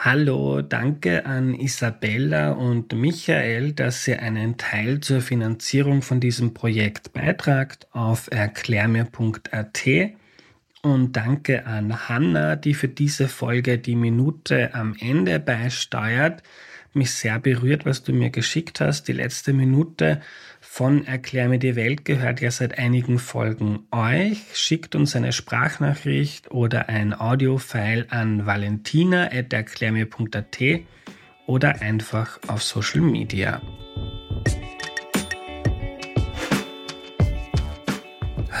Hallo, danke an Isabella und Michael, dass ihr einen Teil zur Finanzierung von diesem Projekt beitragt auf erklärmir.at. Und danke an Hanna, die für diese Folge die Minute am Ende beisteuert. Mich sehr berührt, was du mir geschickt hast. Die letzte Minute von Erklär mir die Welt gehört ja seit einigen Folgen euch. Schickt uns eine Sprachnachricht oder ein Audiofile an valentina.erklärmir.at oder einfach auf Social Media.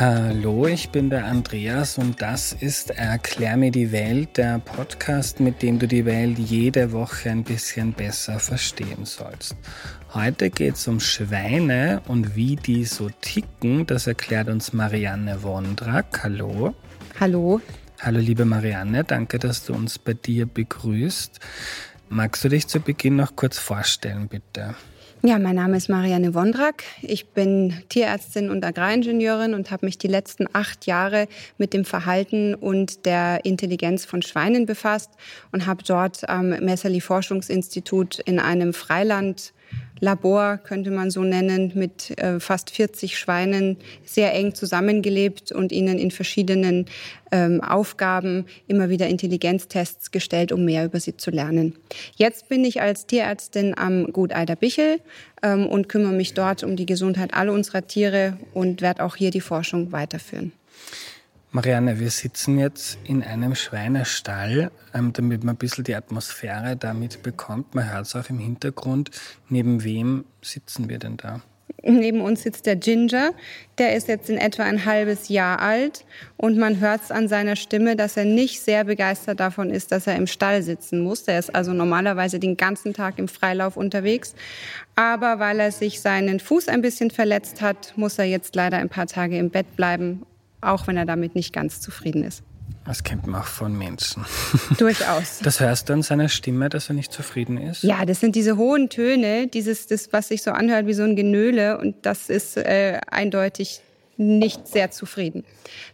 Hallo, ich bin der Andreas und das ist Erklär mir die Welt, der Podcast, mit dem du die Welt jede Woche ein bisschen besser verstehen sollst. Heute geht es um Schweine und wie die so ticken. Das erklärt uns Marianne Wondrak. Hallo. Hallo. Hallo, liebe Marianne, danke, dass du uns bei dir begrüßt. Magst du dich zu Beginn noch kurz vorstellen, bitte? Ja, mein Name ist Marianne Wondrak. Ich bin Tierärztin und Agraringenieurin und habe mich die letzten acht Jahre mit dem Verhalten und der Intelligenz von Schweinen befasst und habe dort am Messerli Forschungsinstitut in einem Freiland Labor, könnte man so nennen, mit äh, fast 40 Schweinen sehr eng zusammengelebt und ihnen in verschiedenen ähm, Aufgaben immer wieder Intelligenztests gestellt, um mehr über sie zu lernen. Jetzt bin ich als Tierärztin am Gut Eiderbichel ähm, und kümmere mich dort um die Gesundheit aller unserer Tiere und werde auch hier die Forschung weiterführen. Marianne, wir sitzen jetzt in einem Schweinestall, ähm, damit man ein bisschen die Atmosphäre damit bekommt. Man hört es auch im Hintergrund. Neben wem sitzen wir denn da? Neben uns sitzt der Ginger. Der ist jetzt in etwa ein halbes Jahr alt und man hört es an seiner Stimme, dass er nicht sehr begeistert davon ist, dass er im Stall sitzen muss. Der ist also normalerweise den ganzen Tag im Freilauf unterwegs. Aber weil er sich seinen Fuß ein bisschen verletzt hat, muss er jetzt leider ein paar Tage im Bett bleiben auch wenn er damit nicht ganz zufrieden ist. Das kennt man auch von Menschen. Durchaus. Das hörst du an seiner Stimme, dass er nicht zufrieden ist? Ja, das sind diese hohen Töne, dieses, das, was sich so anhört wie so ein Genöle. Und das ist äh, eindeutig nicht sehr zufrieden.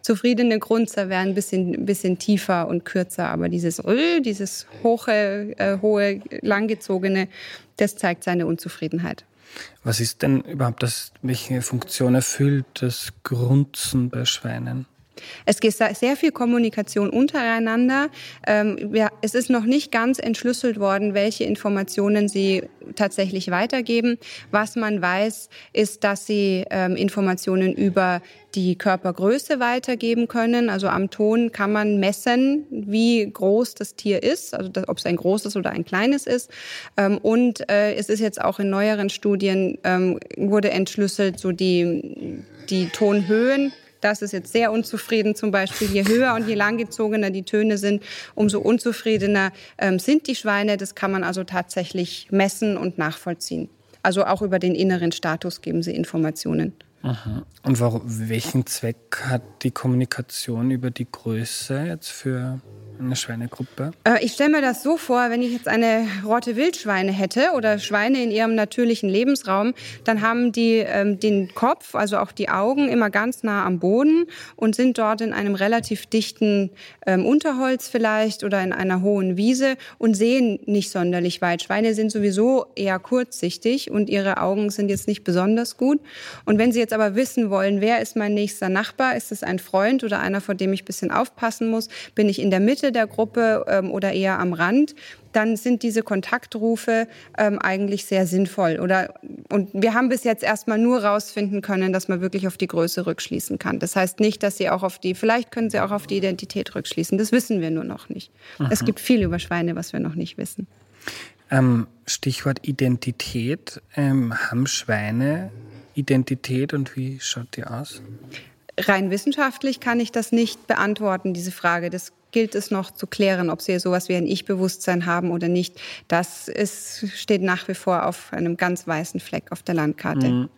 Zufriedene Grunzer wären ein bisschen, bisschen tiefer und kürzer, aber dieses Rö, dieses hohe, äh, hohe, langgezogene, das zeigt seine Unzufriedenheit. Was ist denn überhaupt das, welche Funktion erfüllt das Grunzen bei Schweinen? Es gibt sehr viel Kommunikation untereinander. Ähm, es ist noch nicht ganz entschlüsselt worden, welche Informationen sie tatsächlich weitergeben. Was man weiß, ist, dass sie ähm, Informationen über die Körpergröße weitergeben können. Also am Ton kann man messen, wie groß das Tier ist, also ob es ein großes oder ein kleines ist. Ähm, und äh, es ist jetzt auch in neueren Studien wurde entschlüsselt, so die die Tonhöhen das ist jetzt sehr unzufrieden zum Beispiel. Je höher und je langgezogener die Töne sind, umso unzufriedener ähm, sind die Schweine. Das kann man also tatsächlich messen und nachvollziehen. Also auch über den inneren Status geben sie Informationen. Aha. Und warum, welchen Zweck hat die Kommunikation über die Größe jetzt für eine Schweinegruppe? Äh, ich stelle mir das so vor, wenn ich jetzt eine Rotte Wildschweine hätte oder Schweine in ihrem natürlichen Lebensraum, dann haben die ähm, den Kopf, also auch die Augen, immer ganz nah am Boden und sind dort in einem relativ dichten ähm, Unterholz vielleicht oder in einer hohen Wiese und sehen nicht sonderlich weit. Schweine sind sowieso eher kurzsichtig und ihre Augen sind jetzt nicht besonders gut. Und wenn sie jetzt aber wissen wollen, wer ist mein nächster Nachbar, ist es ein Freund oder einer, vor dem ich ein bisschen aufpassen muss, bin ich in der Mitte, Mitte der Gruppe ähm, oder eher am Rand, dann sind diese Kontaktrufe ähm, eigentlich sehr sinnvoll. Oder, und wir haben bis jetzt erstmal nur rausfinden können, dass man wirklich auf die Größe rückschließen kann. Das heißt nicht, dass sie auch auf die, vielleicht können sie auch auf die Identität rückschließen. Das wissen wir nur noch nicht. Aha. Es gibt viel über Schweine, was wir noch nicht wissen. Ähm, Stichwort Identität. Ähm, haben Schweine Identität und wie schaut die aus? Rein wissenschaftlich kann ich das nicht beantworten, diese Frage. Das gilt es noch zu klären, ob sie sowas wie ein Ich-Bewusstsein haben oder nicht. Das ist, steht nach wie vor auf einem ganz weißen Fleck auf der Landkarte. Mhm.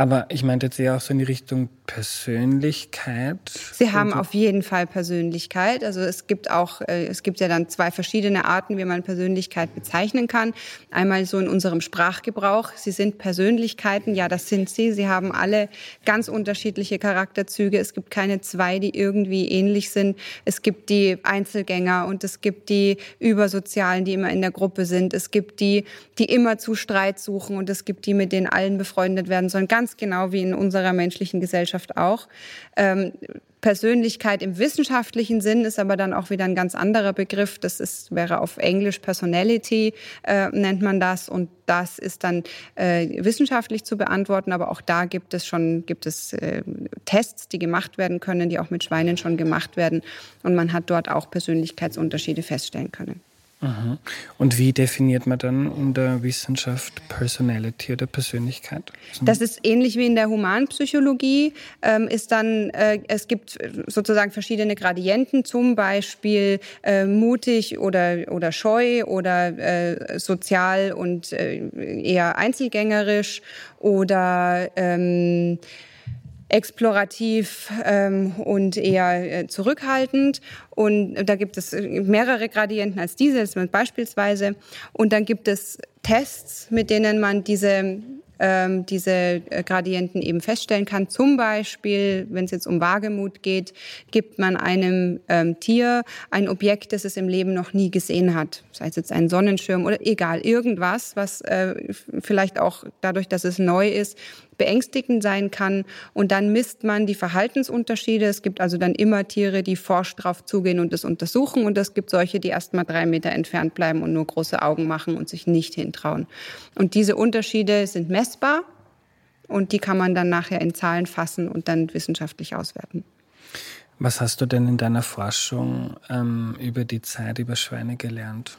Aber ich meinte jetzt eher auch so in die Richtung Persönlichkeit. Sie haben auf jeden Fall Persönlichkeit. Also es gibt auch, äh, es gibt ja dann zwei verschiedene Arten, wie man Persönlichkeit bezeichnen kann. Einmal so in unserem Sprachgebrauch. Sie sind Persönlichkeiten. Ja, das sind sie. Sie haben alle ganz unterschiedliche Charakterzüge. Es gibt keine zwei, die irgendwie ähnlich sind. Es gibt die Einzelgänger und es gibt die Übersozialen, die immer in der Gruppe sind. Es gibt die, die immer zu Streit suchen und es gibt die, mit denen allen befreundet werden sollen. Ganz ganz genau wie in unserer menschlichen Gesellschaft auch. Ähm, Persönlichkeit im wissenschaftlichen Sinn ist aber dann auch wieder ein ganz anderer Begriff. Das ist, wäre auf Englisch Personality, äh, nennt man das. Und das ist dann äh, wissenschaftlich zu beantworten. Aber auch da gibt es schon, gibt es äh, Tests, die gemacht werden können, die auch mit Schweinen schon gemacht werden. Und man hat dort auch Persönlichkeitsunterschiede feststellen können. Und wie definiert man dann in der Wissenschaft Personality oder Persönlichkeit? Das ist ähnlich wie in der Humanpsychologie. Ähm, ist dann, äh, es gibt sozusagen verschiedene Gradienten, zum Beispiel äh, mutig oder, oder scheu oder äh, sozial und äh, eher einzelgängerisch oder ähm, explorativ ähm, und eher äh, zurückhaltend. Und da gibt es mehrere Gradienten als diese, beispielsweise. Und dann gibt es Tests, mit denen man diese ähm, diese äh, Gradienten eben feststellen kann. Zum Beispiel, wenn es jetzt um Wagemut geht, gibt man einem ähm, Tier ein Objekt, das es im Leben noch nie gesehen hat. Sei es jetzt ein Sonnenschirm oder egal, irgendwas, was äh, vielleicht auch dadurch, dass es neu ist, beängstigend sein kann. Und dann misst man die Verhaltensunterschiede. Es gibt also dann immer Tiere, die forsch drauf zugehen und es untersuchen. Und es gibt solche, die erst mal drei Meter entfernt bleiben und nur große Augen machen und sich nicht hintrauen. Und diese Unterschiede sind messbar. Und die kann man dann nachher in Zahlen fassen und dann wissenschaftlich auswerten. Was hast du denn in deiner Forschung ähm, über die Zeit über Schweine gelernt?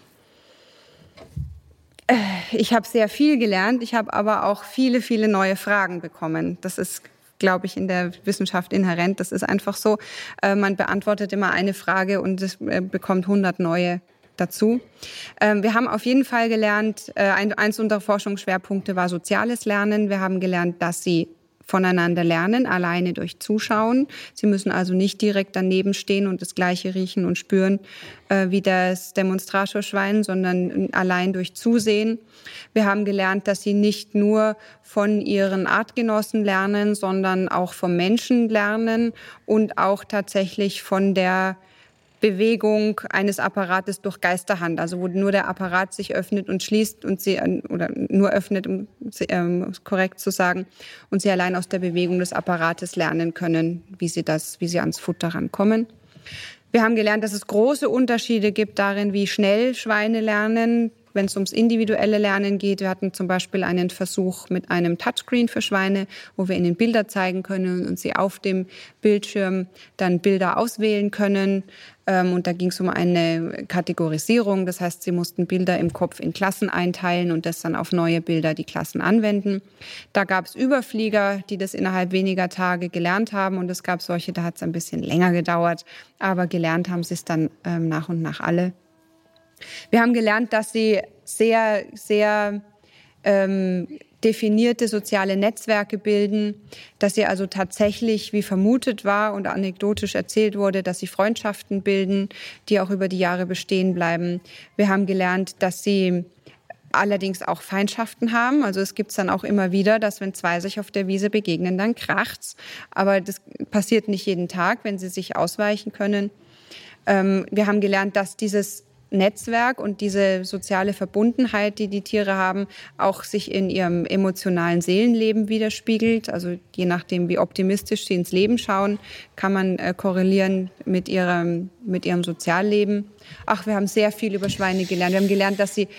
Ich habe sehr viel gelernt. Ich habe aber auch viele, viele neue Fragen bekommen. Das ist glaube ich, in der Wissenschaft inhärent. Das ist einfach so. Äh, man beantwortet immer eine Frage und es äh, bekommt 100 neue dazu. Ähm, wir haben auf jeden Fall gelernt, äh, eins unserer Forschungsschwerpunkte war soziales Lernen. Wir haben gelernt, dass sie voneinander lernen, alleine durch Zuschauen. Sie müssen also nicht direkt daneben stehen und das Gleiche riechen und spüren äh, wie das Demonstratorschwein, sondern allein durch Zusehen. Wir haben gelernt, dass sie nicht nur von ihren Artgenossen lernen, sondern auch vom Menschen lernen und auch tatsächlich von der Bewegung eines Apparates durch Geisterhand, also wo nur der Apparat sich öffnet und schließt und sie oder nur öffnet, um ähm, korrekt zu sagen, und sie allein aus der Bewegung des Apparates lernen können, wie sie das, wie sie ans Futter rankommen. Wir haben gelernt, dass es große Unterschiede gibt darin, wie schnell Schweine lernen, wenn es ums individuelle Lernen geht. Wir hatten zum Beispiel einen Versuch mit einem Touchscreen für Schweine, wo wir ihnen Bilder zeigen können und sie auf dem Bildschirm dann Bilder auswählen können. Ähm, und da ging es um eine Kategorisierung. Das heißt, sie mussten Bilder im Kopf in Klassen einteilen und das dann auf neue Bilder die Klassen anwenden. Da gab es Überflieger, die das innerhalb weniger Tage gelernt haben. Und es gab solche, da hat es ein bisschen länger gedauert. Aber gelernt haben sie es dann ähm, nach und nach alle. Wir haben gelernt, dass sie sehr, sehr ähm, definierte soziale Netzwerke bilden, dass sie also tatsächlich, wie vermutet war und anekdotisch erzählt wurde, dass sie Freundschaften bilden, die auch über die Jahre bestehen bleiben. Wir haben gelernt, dass sie allerdings auch Feindschaften haben. Also es gibt es dann auch immer wieder, dass wenn zwei sich auf der Wiese begegnen, dann kracht's. Aber das passiert nicht jeden Tag, wenn sie sich ausweichen können. Ähm, wir haben gelernt, dass dieses Netzwerk und diese soziale Verbundenheit, die die Tiere haben, auch sich in ihrem emotionalen Seelenleben widerspiegelt. Also je nachdem, wie optimistisch sie ins Leben schauen, kann man äh, korrelieren mit ihrem, mit ihrem Sozialleben. Ach, wir haben sehr viel über Schweine gelernt. Wir haben gelernt, dass sie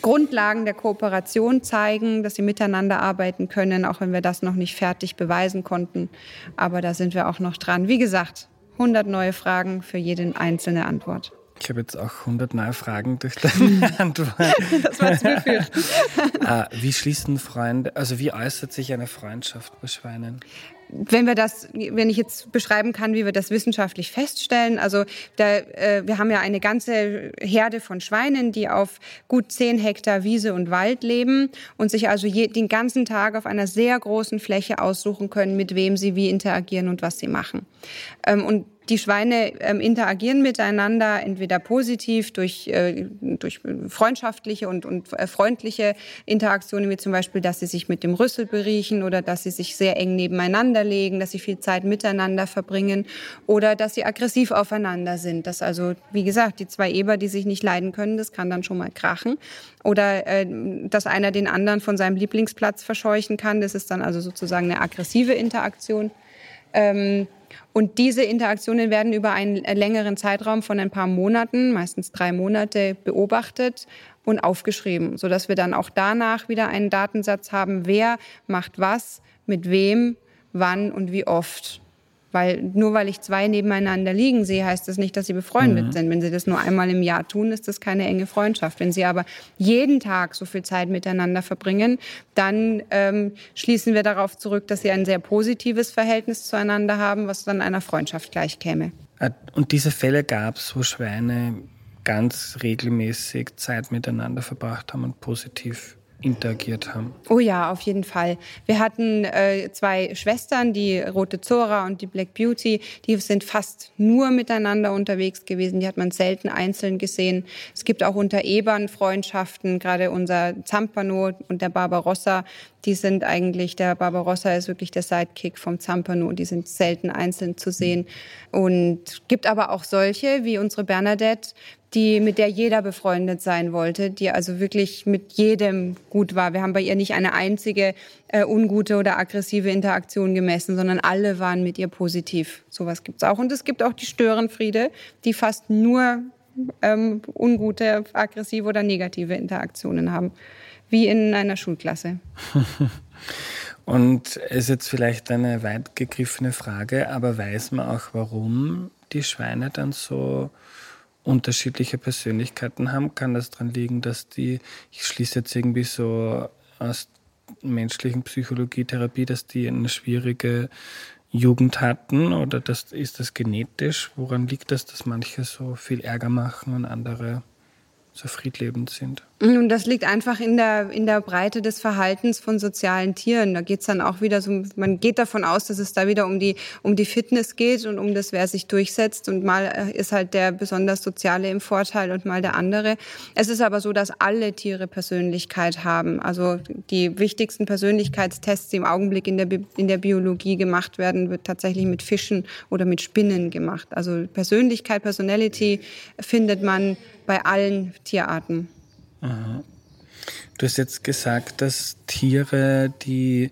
Grundlagen der Kooperation zeigen, dass sie miteinander arbeiten können, auch wenn wir das noch nicht fertig beweisen konnten. Aber da sind wir auch noch dran. Wie gesagt, 100 neue Fragen für jede einzelne Antwort. Ich habe jetzt auch 100 neue Fragen durch deine Antwort. das war zu. Ah, wie schließen Freunde, also wie äußert sich eine Freundschaft bei Schweinen? wenn wir das, wenn ich jetzt beschreiben kann, wie wir das wissenschaftlich feststellen, also da, äh, wir haben ja eine ganze Herde von Schweinen, die auf gut zehn Hektar Wiese und Wald leben und sich also je, den ganzen Tag auf einer sehr großen Fläche aussuchen können, mit wem sie wie interagieren und was sie machen. Ähm, und die Schweine ähm, interagieren miteinander, entweder positiv durch, äh, durch freundschaftliche und, und äh, freundliche Interaktionen, wie zum Beispiel, dass sie sich mit dem Rüssel beriechen oder dass sie sich sehr eng nebeneinander legen, dass sie viel Zeit miteinander verbringen oder dass sie aggressiv aufeinander sind. Dass also, wie gesagt, die zwei Eber, die sich nicht leiden können, das kann dann schon mal krachen. Oder äh, dass einer den anderen von seinem Lieblingsplatz verscheuchen kann. Das ist dann also sozusagen eine aggressive Interaktion. Ähm, und diese Interaktionen werden über einen längeren Zeitraum von ein paar Monaten, meistens drei Monate, beobachtet und aufgeschrieben, sodass wir dann auch danach wieder einen Datensatz haben, wer macht was, mit wem, wann und wie oft. Weil nur weil ich zwei nebeneinander liegen sehe, heißt das nicht, dass sie befreundet mhm. sind. Wenn sie das nur einmal im Jahr tun, ist das keine enge Freundschaft. Wenn sie aber jeden Tag so viel Zeit miteinander verbringen, dann ähm, schließen wir darauf zurück, dass sie ein sehr positives Verhältnis zueinander haben, was dann einer Freundschaft gleichkäme. Äh, und diese Fälle gab es, wo Schweine ganz regelmäßig Zeit miteinander verbracht haben und positiv interagiert haben. Oh ja, auf jeden Fall. Wir hatten äh, zwei Schwestern, die Rote Zora und die Black Beauty, die sind fast nur miteinander unterwegs gewesen. Die hat man selten einzeln gesehen. Es gibt auch unter Ebern Freundschaften, gerade unser Zampano und der Barbarossa, die sind eigentlich, der Barbarossa ist wirklich der Sidekick vom Zampano, die sind selten einzeln zu sehen. Und gibt aber auch solche, wie unsere Bernadette, die, mit der jeder befreundet sein wollte, die also wirklich mit jedem gut war. Wir haben bei ihr nicht eine einzige äh, ungute oder aggressive Interaktion gemessen, sondern alle waren mit ihr positiv. Sowas gibt's auch. Und es gibt auch die Störenfriede, die fast nur ähm, ungute, aggressive oder negative Interaktionen haben, wie in einer Schulklasse. Und es ist jetzt vielleicht eine weit gegriffene Frage, aber weiß man auch, warum die Schweine dann so unterschiedliche Persönlichkeiten haben, kann das daran liegen, dass die, ich schließe jetzt irgendwie so aus menschlichen Psychologie, Therapie, dass die eine schwierige Jugend hatten oder das, ist das genetisch? Woran liegt das, dass manche so viel Ärger machen und andere so friedlebend sind? Und das liegt einfach in der, in der Breite des Verhaltens von sozialen Tieren. Da geht's dann auch wieder so, man geht davon aus, dass es da wieder um die, um die Fitness geht und um das, wer sich durchsetzt. Und mal äh, ist halt der besonders Soziale im Vorteil und mal der andere. Es ist aber so, dass alle Tiere Persönlichkeit haben. Also die wichtigsten Persönlichkeitstests, die im Augenblick in der, in der Biologie gemacht werden, wird tatsächlich mit Fischen oder mit Spinnen gemacht. Also Persönlichkeit, Personality findet man bei allen Tierarten. Aha. Du hast jetzt gesagt, dass Tiere, die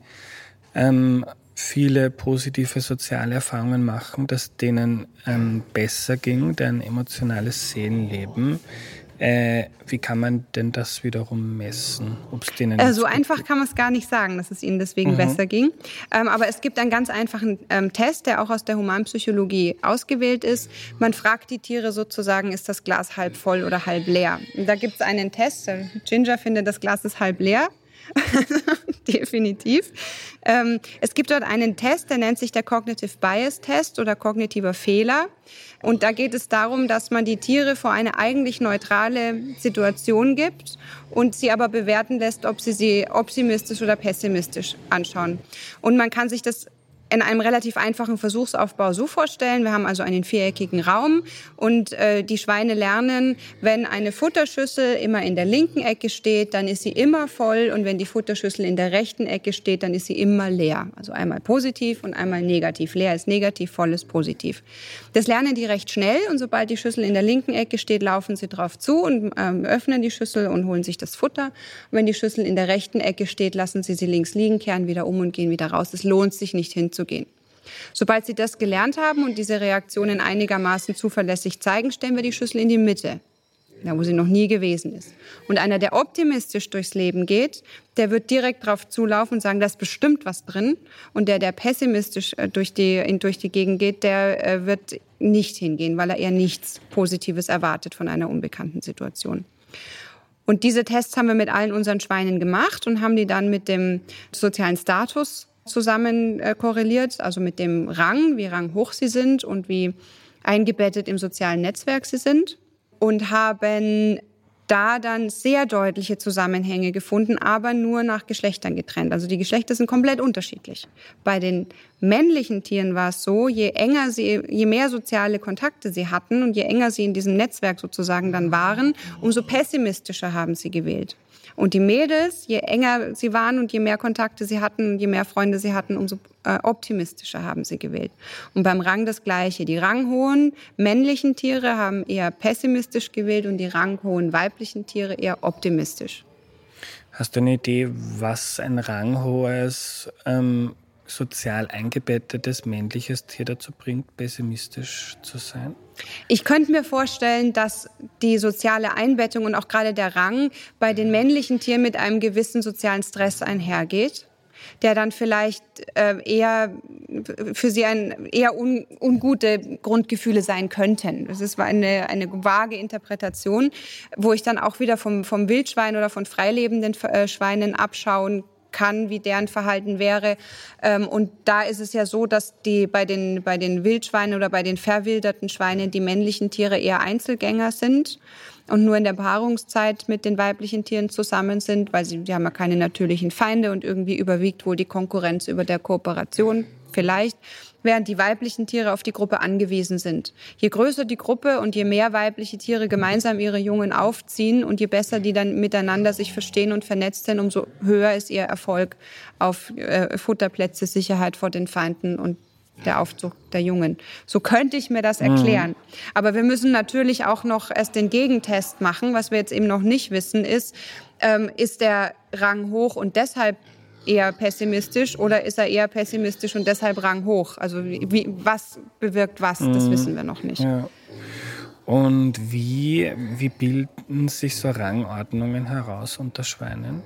ähm, viele positive soziale Erfahrungen machen, dass denen ähm, besser ging, deren emotionales Seelenleben. Äh, wie kann man denn das wiederum messen? Ob's denen äh, so einfach kann man es gar nicht sagen, dass es ihnen deswegen mhm. besser ging. Ähm, aber es gibt einen ganz einfachen ähm, Test, der auch aus der Humanpsychologie ausgewählt ist. Man fragt die Tiere sozusagen, ist das Glas halb voll oder halb leer? Und da gibt es einen Test. Ginger findet, das Glas ist halb leer. Definitiv. Ähm, es gibt dort einen Test, der nennt sich der Cognitive Bias Test oder kognitiver Fehler. Und da geht es darum, dass man die Tiere vor eine eigentlich neutrale Situation gibt und sie aber bewerten lässt, ob sie sie optimistisch oder pessimistisch anschauen. Und man kann sich das in einem relativ einfachen Versuchsaufbau so vorstellen. Wir haben also einen viereckigen Raum und äh, die Schweine lernen, wenn eine Futterschüssel immer in der linken Ecke steht, dann ist sie immer voll und wenn die Futterschüssel in der rechten Ecke steht, dann ist sie immer leer. Also einmal positiv und einmal negativ. Leer ist negativ, voll ist positiv. Das lernen die recht schnell und sobald die Schüssel in der linken Ecke steht, laufen sie drauf zu und ähm, öffnen die Schüssel und holen sich das Futter. Und wenn die Schüssel in der rechten Ecke steht, lassen sie sie links liegen, kehren wieder um und gehen wieder raus. Es lohnt sich nicht hinzugehen umzugehen. Sobald Sie das gelernt haben und diese Reaktionen einigermaßen zuverlässig zeigen, stellen wir die Schüssel in die Mitte. da wo sie noch nie gewesen ist. Und einer, der optimistisch durchs Leben geht, der wird direkt drauf zulaufen und sagen, da ist bestimmt was drin. Und der, der pessimistisch äh, durch die, durch die Gegend geht, der äh, wird nicht hingehen, weil er eher nichts Positives erwartet von einer unbekannten Situation. Und diese Tests haben wir mit allen unseren Schweinen gemacht und haben die dann mit dem sozialen Status zusammen äh, korreliert, also mit dem Rang, wie ranghoch sie sind und wie eingebettet im sozialen Netzwerk sie sind und haben da dann sehr deutliche Zusammenhänge gefunden, aber nur nach Geschlechtern getrennt. Also die Geschlechter sind komplett unterschiedlich. Bei den männlichen Tieren war es so, je enger sie, je mehr soziale Kontakte sie hatten und je enger sie in diesem Netzwerk sozusagen dann waren, umso pessimistischer haben sie gewählt. Und die Mädels, je enger sie waren und je mehr Kontakte sie hatten, je mehr Freunde sie hatten, umso äh, optimistischer haben sie gewählt. Und beim Rang das Gleiche. Die ranghohen männlichen Tiere haben eher pessimistisch gewählt und die ranghohen weiblichen Tiere eher optimistisch. Hast du eine Idee, was ein ranghohes ähm, sozial eingebettetes männliches Tier dazu bringt, pessimistisch zu sein? Ich könnte mir vorstellen, dass die soziale Einbettung und auch gerade der Rang bei den männlichen Tieren mit einem gewissen sozialen Stress einhergeht der dann vielleicht äh, eher für sie ein eher un, ungute Grundgefühle sein könnten. Das ist eine, eine vage Interpretation, wo ich dann auch wieder vom, vom Wildschwein oder von freilebenden äh, Schweinen abschauen kann, wie deren Verhalten wäre. Ähm, und da ist es ja so, dass die bei den, bei den Wildschweinen oder bei den verwilderten Schweinen die männlichen Tiere eher Einzelgänger sind und nur in der Paarungszeit mit den weiblichen Tieren zusammen sind, weil sie die haben ja keine natürlichen Feinde und irgendwie überwiegt wohl die Konkurrenz über der Kooperation vielleicht während die weiblichen Tiere auf die Gruppe angewiesen sind. Je größer die Gruppe und je mehr weibliche Tiere gemeinsam ihre Jungen aufziehen und je besser die dann miteinander sich verstehen und vernetzt sind, umso höher ist ihr Erfolg auf äh, Futterplätze, Sicherheit vor den Feinden und der Aufzug der Jungen. So könnte ich mir das mhm. erklären. Mhm. Aber wir müssen natürlich auch noch erst den Gegentest machen. Was wir jetzt eben noch nicht wissen, ist, ähm, ist der Rang hoch und deshalb eher pessimistisch oder ist er eher pessimistisch und deshalb ranghoch? Also wie, was bewirkt was, das mhm. wissen wir noch nicht. Ja. Und wie, wie bilden sich so Rangordnungen heraus unter Schweinen?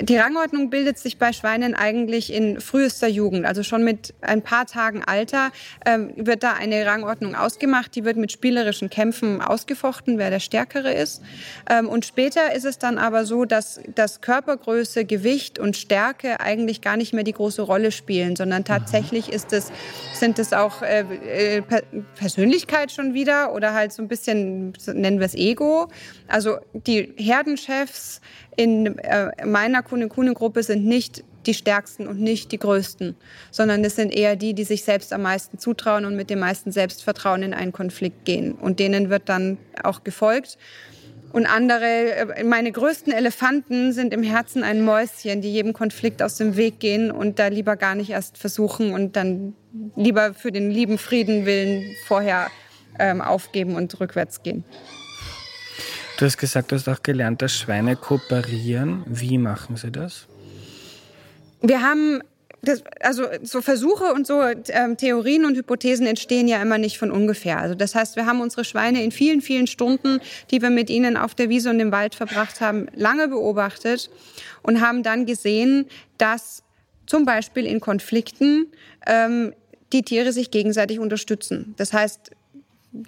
Die Rangordnung bildet sich bei Schweinen eigentlich in frühester Jugend, also schon mit ein paar Tagen Alter ähm, wird da eine Rangordnung ausgemacht. Die wird mit spielerischen Kämpfen ausgefochten, wer der Stärkere ist. Ähm, und später ist es dann aber so, dass, dass Körpergröße, Gewicht und Stärke eigentlich gar nicht mehr die große Rolle spielen, sondern tatsächlich ist es, sind es auch äh, äh, Persönlichkeit schon wieder oder halt so ein bisschen, nennen wir es Ego. Also die Herdenchefs in äh, meiner Kune-Kune-Gruppe sind nicht die stärksten und nicht die größten, sondern es sind eher die, die sich selbst am meisten zutrauen und mit dem meisten Selbstvertrauen in einen Konflikt gehen. Und denen wird dann auch gefolgt. Und andere, äh, meine größten Elefanten sind im Herzen ein Mäuschen, die jedem Konflikt aus dem Weg gehen und da lieber gar nicht erst versuchen und dann lieber für den lieben Frieden willen vorher ähm, aufgeben und rückwärts gehen. Du hast gesagt, du hast auch gelernt, dass Schweine kooperieren. Wie machen sie das? Wir haben das, also so Versuche und so ähm, Theorien und Hypothesen entstehen ja immer nicht von ungefähr. Also das heißt, wir haben unsere Schweine in vielen, vielen Stunden, die wir mit ihnen auf der Wiese und im Wald verbracht haben, lange beobachtet und haben dann gesehen, dass zum Beispiel in Konflikten ähm, die Tiere sich gegenseitig unterstützen. Das heißt,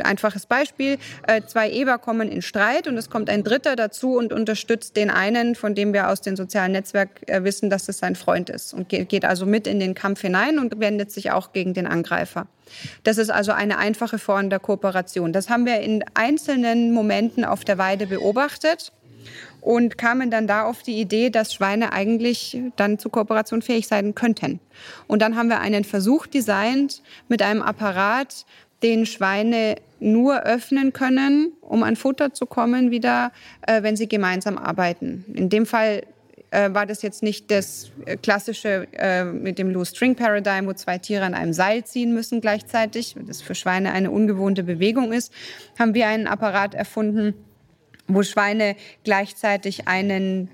einfaches Beispiel, äh, zwei Eber kommen in Streit und es kommt ein Dritter dazu und unterstützt den einen, von dem wir aus dem sozialen Netzwerk äh, wissen, dass es sein Freund ist und geht also mit in den Kampf hinein und wendet sich auch gegen den Angreifer. Das ist also eine einfache Form der Kooperation. Das haben wir in einzelnen Momenten auf der Weide beobachtet und kamen dann da auf die Idee, dass Schweine eigentlich dann zu Kooperation fähig sein könnten. Und dann haben wir einen Versuch designt mit einem Apparat, den Schweine nur öffnen können, um an Futter zu kommen, wieder, äh, wenn sie gemeinsam arbeiten. In dem Fall äh, war das jetzt nicht das äh, klassische äh, mit dem Loose String Paradigm, wo zwei Tiere an einem Seil ziehen müssen gleichzeitig, das für Schweine eine ungewohnte Bewegung ist, haben wir einen Apparat erfunden, wo Schweine gleichzeitig einen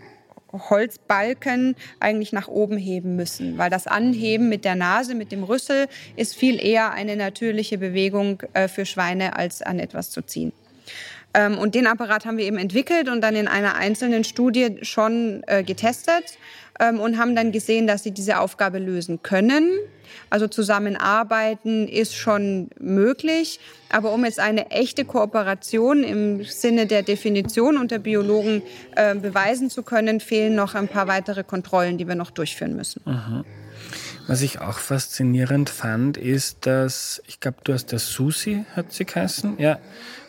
Holzbalken eigentlich nach oben heben müssen, weil das Anheben mit der Nase, mit dem Rüssel ist viel eher eine natürliche Bewegung äh, für Schweine, als an etwas zu ziehen. Ähm, und den Apparat haben wir eben entwickelt und dann in einer einzelnen Studie schon äh, getestet ähm, und haben dann gesehen, dass sie diese Aufgabe lösen können. Also zusammenarbeiten ist schon möglich. Aber um jetzt eine echte Kooperation im Sinne der Definition unter Biologen äh, beweisen zu können, fehlen noch ein paar weitere Kontrollen, die wir noch durchführen müssen. Aha. Was ich auch faszinierend fand, ist, dass, ich glaube, du hast der Susi, hat sie geheißen, ja,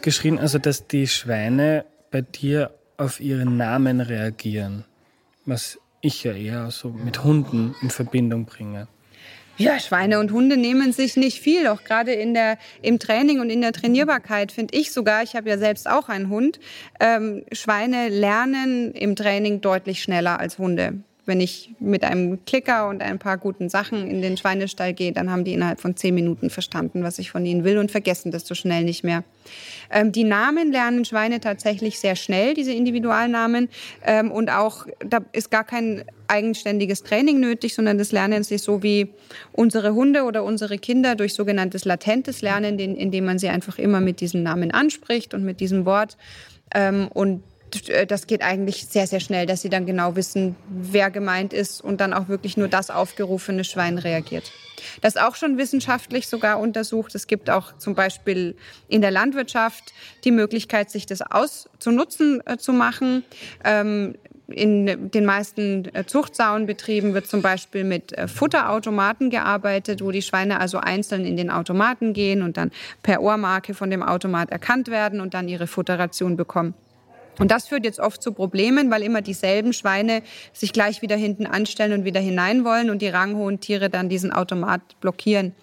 geschrien, also dass die Schweine bei dir auf ihren Namen reagieren. Was ich ja eher so mit Hunden in Verbindung bringe. Ja, Schweine und Hunde nehmen sich nicht viel, auch gerade in der, im Training und in der Trainierbarkeit finde ich sogar, ich habe ja selbst auch einen Hund, ähm, Schweine lernen im Training deutlich schneller als Hunde. Wenn ich mit einem Klicker und ein paar guten Sachen in den Schweinestall gehe, dann haben die innerhalb von zehn Minuten verstanden, was ich von ihnen will und vergessen das so schnell nicht mehr. Ähm, die Namen lernen Schweine tatsächlich sehr schnell, diese Individualnamen. Ähm, und auch, da ist gar kein eigenständiges Training nötig, sondern das lernen sie so wie unsere Hunde oder unsere Kinder durch sogenanntes latentes Lernen, indem man sie einfach immer mit diesem Namen anspricht und mit diesem Wort. Ähm, und das geht eigentlich sehr, sehr schnell, dass sie dann genau wissen, wer gemeint ist und dann auch wirklich nur das aufgerufene Schwein reagiert. Das ist auch schon wissenschaftlich sogar untersucht. Es gibt auch zum Beispiel in der Landwirtschaft die Möglichkeit, sich das auszunutzen äh, zu machen. Ähm, in den meisten äh, Zuchtsaunbetrieben wird zum Beispiel mit äh, Futterautomaten gearbeitet, wo die Schweine also einzeln in den Automaten gehen und dann per Ohrmarke von dem Automat erkannt werden und dann ihre Futterration bekommen. Und das führt jetzt oft zu Problemen, weil immer dieselben Schweine sich gleich wieder hinten anstellen und wieder hinein wollen und die ranghohen Tiere dann diesen Automat blockieren.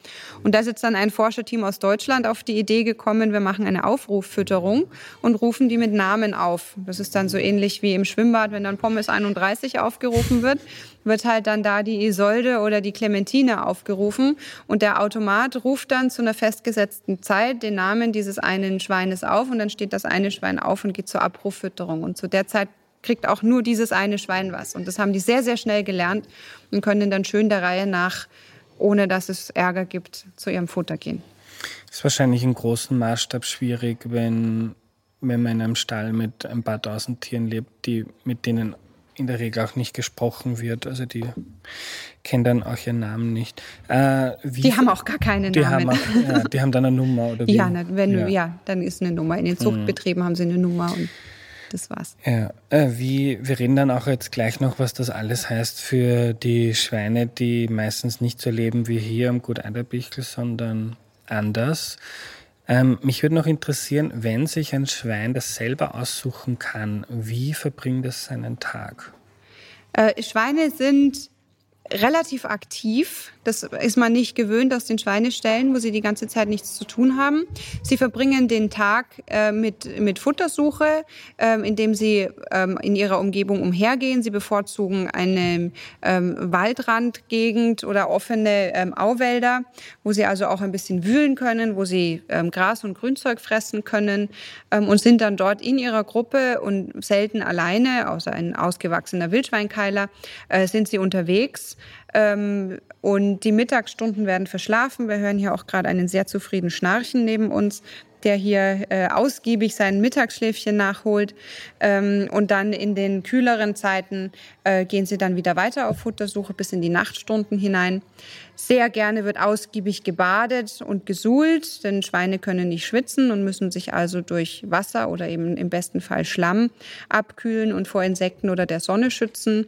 Und da ist jetzt dann ein Forscherteam aus Deutschland auf die Idee gekommen, wir machen eine Aufruffütterung und rufen die mit Namen auf. Das ist dann so ähnlich wie im Schwimmbad, wenn dann Pommes 31 aufgerufen wird wird halt dann da die Isolde oder die Clementine aufgerufen und der Automat ruft dann zu einer festgesetzten Zeit den Namen dieses einen Schweines auf und dann steht das eine Schwein auf und geht zur Abruffütterung und zu der Zeit kriegt auch nur dieses eine Schwein was und das haben die sehr sehr schnell gelernt und können dann schön der Reihe nach ohne dass es Ärger gibt zu ihrem Futter gehen. Das ist wahrscheinlich im großen Maßstab schwierig, wenn wenn man in einem Stall mit ein paar tausend Tieren lebt, die mit denen in der Regel auch nicht gesprochen wird. Also die kennen dann auch ihren Namen nicht. Äh, die haben auch gar keine die Namen. Haben auch, ja, die haben dann eine Nummer oder wie? Ja, wenn, ja. ja. dann ist eine Nummer. In den Zuchtbetrieben mhm. haben sie eine Nummer und das war's. Ja, äh, wie, wir reden dann auch jetzt gleich noch, was das alles heißt für die Schweine, die meistens nicht so leben wie hier am Gut Eiderbichel, sondern anders. Ähm, mich würde noch interessieren, wenn sich ein Schwein das selber aussuchen kann, wie verbringt es seinen Tag? Äh, Schweine sind relativ aktiv. Das ist man nicht gewöhnt aus den Schweineställen, wo sie die ganze Zeit nichts zu tun haben. Sie verbringen den Tag äh, mit, mit Futtersuche, äh, indem sie ähm, in ihrer Umgebung umhergehen. Sie bevorzugen eine ähm, Waldrandgegend oder offene ähm, Auwälder, wo sie also auch ein bisschen wühlen können, wo sie ähm, Gras und Grünzeug fressen können ähm, und sind dann dort in ihrer Gruppe und selten alleine, außer ein ausgewachsener Wildschweinkeiler, äh, sind sie unterwegs ähm, und die Mittagsstunden werden verschlafen. Wir hören hier auch gerade einen sehr zufriedenen Schnarchen neben uns der hier äh, ausgiebig sein Mittagsschläfchen nachholt. Ähm, und dann in den kühleren Zeiten äh, gehen sie dann wieder weiter auf Futtersuche bis in die Nachtstunden hinein. Sehr gerne wird ausgiebig gebadet und gesuhlt, denn Schweine können nicht schwitzen und müssen sich also durch Wasser oder eben im besten Fall Schlamm abkühlen und vor Insekten oder der Sonne schützen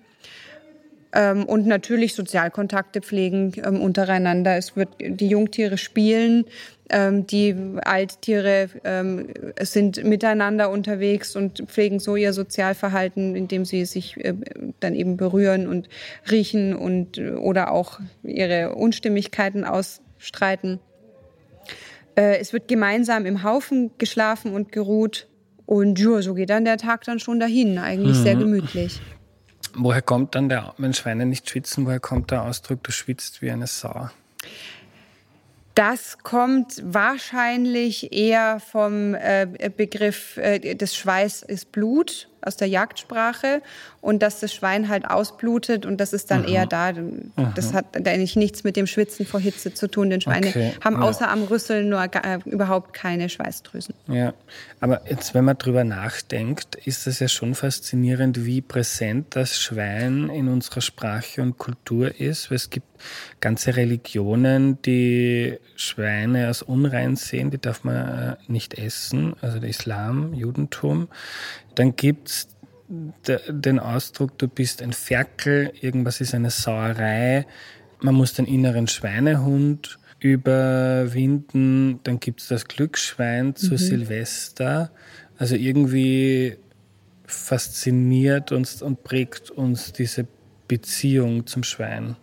ähm, und natürlich Sozialkontakte pflegen ähm, untereinander. Es wird die Jungtiere spielen, ähm, die Alttiere ähm, sind miteinander unterwegs und pflegen so ihr Sozialverhalten, indem sie sich äh, dann eben berühren und riechen und oder auch ihre Unstimmigkeiten ausstreiten. Äh, es wird gemeinsam im Haufen geschlafen und geruht. Und ja, so geht dann der Tag dann schon dahin, eigentlich mhm. sehr gemütlich. Woher kommt dann der, wenn Schweine nicht schwitzen, woher kommt der Ausdruck, du schwitzt wie eine Sau? Das kommt wahrscheinlich eher vom äh, Begriff äh, des Schweiß ist Blut aus der Jagdsprache und dass das Schwein halt ausblutet und das ist dann Aha. eher da. Das Aha. hat eigentlich nichts mit dem Schwitzen vor Hitze zu tun. Denn Schweine okay. haben außer ja. am Rüsseln nur äh, überhaupt keine Schweißdrüsen. Ja, aber jetzt, wenn man drüber nachdenkt, ist es ja schon faszinierend, wie präsent das Schwein in unserer Sprache und Kultur ist. Weil es gibt ganze Religionen, die Schweine als unrein sehen, die darf man äh, nicht essen, also der Islam, Judentum. Dann gibt es den Ausdruck, du bist ein Ferkel, irgendwas ist eine Sauerei, man muss den inneren Schweinehund überwinden, dann gibt es das Glücksschwein zu mhm. Silvester. Also irgendwie fasziniert uns und prägt uns diese Beziehung zum Schwein.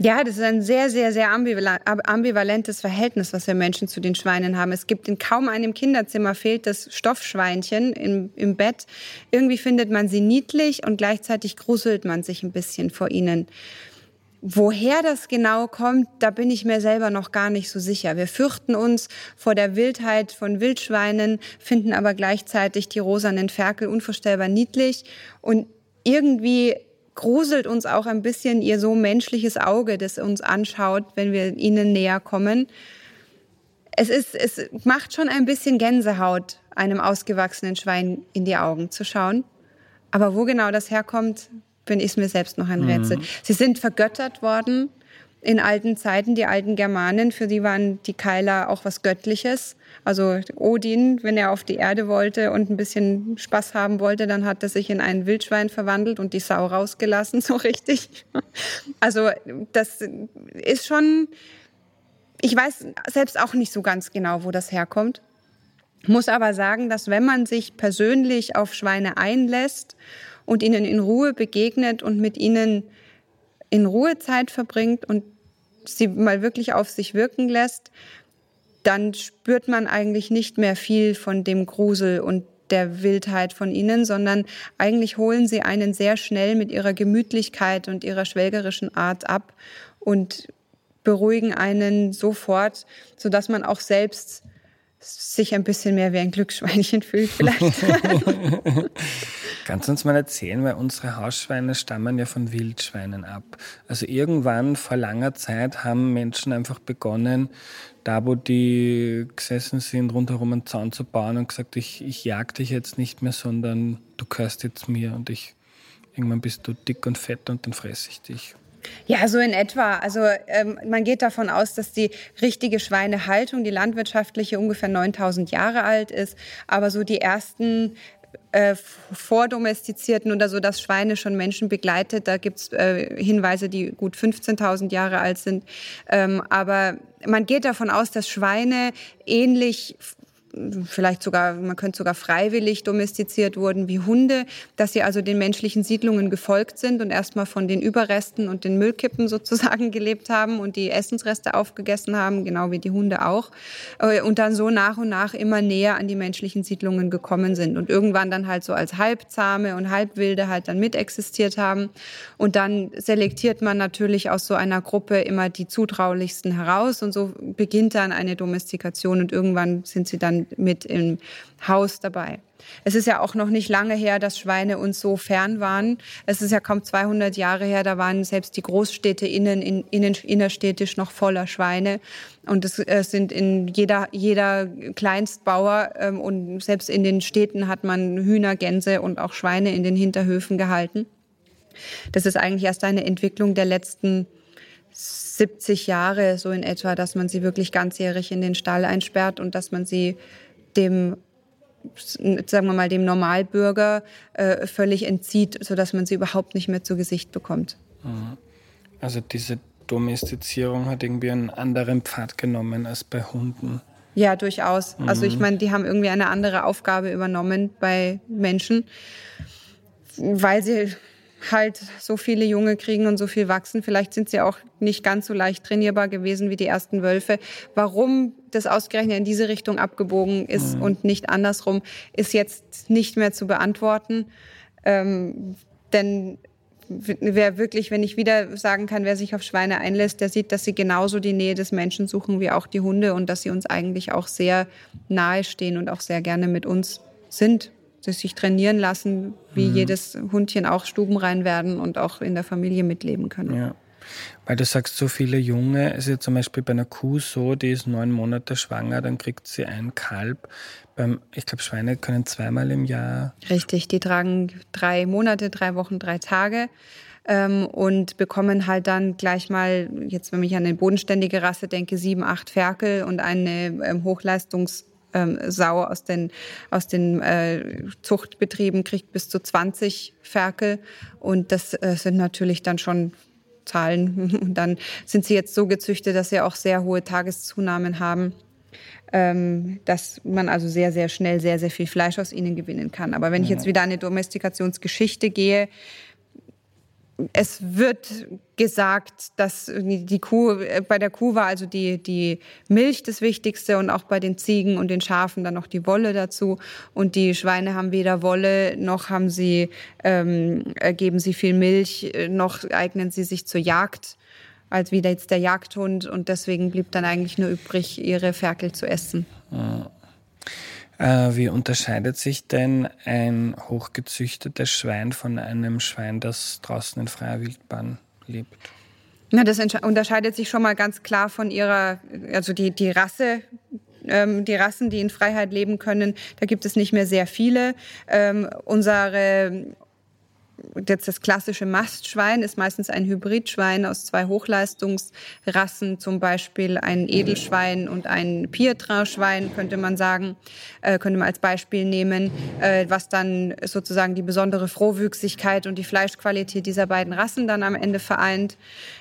Ja, das ist ein sehr, sehr, sehr ambivalentes Verhältnis, was wir Menschen zu den Schweinen haben. Es gibt in kaum einem Kinderzimmer fehlt das Stoffschweinchen im, im Bett. Irgendwie findet man sie niedlich und gleichzeitig gruselt man sich ein bisschen vor ihnen. Woher das genau kommt, da bin ich mir selber noch gar nicht so sicher. Wir fürchten uns vor der Wildheit von Wildschweinen, finden aber gleichzeitig die rosanen Ferkel unvorstellbar niedlich und irgendwie gruselt uns auch ein bisschen ihr so menschliches Auge, das uns anschaut, wenn wir ihnen näher kommen. Es, ist, es macht schon ein bisschen Gänsehaut, einem ausgewachsenen Schwein in die Augen zu schauen. Aber wo genau das herkommt, bin ich mir selbst noch ein Rätsel. Mhm. Sie sind vergöttert worden in alten Zeiten, die alten Germanen, für die waren die Keiler auch was Göttliches. Also Odin, wenn er auf die Erde wollte und ein bisschen Spaß haben wollte, dann hat er sich in ein Wildschwein verwandelt und die Sau rausgelassen, so richtig. Also das ist schon, ich weiß selbst auch nicht so ganz genau, wo das herkommt. Muss aber sagen, dass wenn man sich persönlich auf Schweine einlässt und ihnen in Ruhe begegnet und mit ihnen in Ruhe Zeit verbringt und sie mal wirklich auf sich wirken lässt, dann spürt man eigentlich nicht mehr viel von dem Grusel und der Wildheit von ihnen, sondern eigentlich holen sie einen sehr schnell mit ihrer Gemütlichkeit und ihrer schwelgerischen Art ab und beruhigen einen sofort, sodass man auch selbst sich ein bisschen mehr wie ein Glücksschweinchen fühlt vielleicht. Kannst du uns mal erzählen, weil unsere Hausschweine stammen ja von Wildschweinen ab. Also irgendwann vor langer Zeit haben Menschen einfach begonnen, da wo die gesessen sind, rundherum einen Zaun zu bauen und gesagt, ich, ich jag dich jetzt nicht mehr, sondern du gehörst jetzt mir und ich irgendwann bist du dick und fett und dann fresse ich dich. Ja, so in etwa. Also ähm, man geht davon aus, dass die richtige Schweinehaltung, die landwirtschaftliche, ungefähr 9000 Jahre alt ist. Aber so die ersten äh, vordomestizierten oder so, dass Schweine schon Menschen begleitet. Da gibt's äh, Hinweise, die gut 15.000 Jahre alt sind. Ähm, aber man geht davon aus, dass Schweine ähnlich vielleicht sogar, man könnte sogar freiwillig domestiziert wurden wie Hunde, dass sie also den menschlichen Siedlungen gefolgt sind und erstmal von den Überresten und den Müllkippen sozusagen gelebt haben und die Essensreste aufgegessen haben, genau wie die Hunde auch. Äh, und dann so nach und nach immer näher an die menschlichen Siedlungen gekommen sind und irgendwann dann halt so als Halbzahme und Halbwilde halt dann mitexistiert haben. Und dann selektiert man natürlich aus so einer Gruppe immer die zutraulichsten heraus und so beginnt dann eine Domestikation und irgendwann sind sie dann mit im Haus dabei. Es ist ja auch noch nicht lange her, dass Schweine uns so fern waren. Es ist ja kaum 200 Jahre her, da waren selbst die Großstädte innen, in, innen innerstädtisch noch voller Schweine. Und es, es sind in jeder, jeder Kleinstbauer ähm, und selbst in den Städten hat man Hühner, Gänse und auch Schweine in den Hinterhöfen gehalten. Das ist eigentlich erst eine Entwicklung der letzten 70 Jahre so in etwa, dass man sie wirklich ganzjährig in den Stall einsperrt und dass man sie dem sagen wir mal dem Normalbürger äh, völlig entzieht, sodass man sie überhaupt nicht mehr zu Gesicht bekommt. Mhm. Also diese Domestizierung hat irgendwie einen anderen Pfad genommen als bei Hunden. Ja, durchaus. Mhm. Also ich mhm. meine, die haben irgendwie eine andere Aufgabe übernommen bei Menschen, weil sie halt so viele Junge kriegen und so viel wachsen. Vielleicht sind sie auch nicht ganz so leicht trainierbar gewesen wie die ersten Wölfe. Warum das ausgerechnet in diese Richtung abgebogen ist mhm. und nicht andersrum, ist jetzt nicht mehr zu beantworten. Ähm, denn wer wirklich, wenn ich wieder sagen kann, wer sich auf Schweine einlässt, der sieht, dass sie genauso die Nähe des Menschen suchen wie auch die Hunde und dass sie uns eigentlich auch sehr nahe stehen und auch sehr gerne mit uns sind sich trainieren lassen, wie mhm. jedes Hundchen auch stubenrein werden und auch in der Familie mitleben können. Ja. Weil du sagst, so viele Junge, es ist ja zum Beispiel bei einer Kuh so, die ist neun Monate schwanger, dann kriegt sie ein Kalb. Beim, ich glaube, Schweine können zweimal im Jahr. Richtig, die tragen drei Monate, drei Wochen, drei Tage ähm, und bekommen halt dann gleich mal, jetzt wenn ich an eine bodenständige Rasse denke, sieben, acht Ferkel und eine ähm, Hochleistungs- ähm, Sau aus den, aus den äh, Zuchtbetrieben kriegt bis zu 20 Ferkel. Und das äh, sind natürlich dann schon Zahlen. Und dann sind sie jetzt so gezüchtet, dass sie auch sehr hohe Tageszunahmen haben. Ähm, dass man also sehr, sehr schnell sehr, sehr viel Fleisch aus ihnen gewinnen kann. Aber wenn ich jetzt wieder an eine Domestikationsgeschichte gehe, es wird gesagt, dass die Kuh, äh, bei der Kuh war also die, die Milch das Wichtigste und auch bei den Ziegen und den Schafen dann noch die Wolle dazu. Und die Schweine haben weder Wolle noch haben sie, ähm, geben sie viel Milch, noch eignen sie sich zur Jagd als wieder jetzt der Jagdhund. Und deswegen blieb dann eigentlich nur übrig, ihre Ferkel zu essen. Äh, wie unterscheidet sich denn ein hochgezüchtetes Schwein von einem Schwein, das draußen in freier Wildbahn lebt? Na, das unterscheidet sich schon mal ganz klar von ihrer, also die, die Rasse ähm, die Rassen, die in Freiheit leben können, da gibt es nicht mehr sehr viele. Ähm, unsere jetzt das klassische Mastschwein ist meistens ein Hybridschwein aus zwei Hochleistungsrassen, zum Beispiel ein Edelschwein und ein Pietrin-Schwein, könnte man sagen, äh, könnte man als Beispiel nehmen, äh, was dann sozusagen die besondere Frohwüchsigkeit und die Fleischqualität dieser beiden Rassen dann am Ende vereint.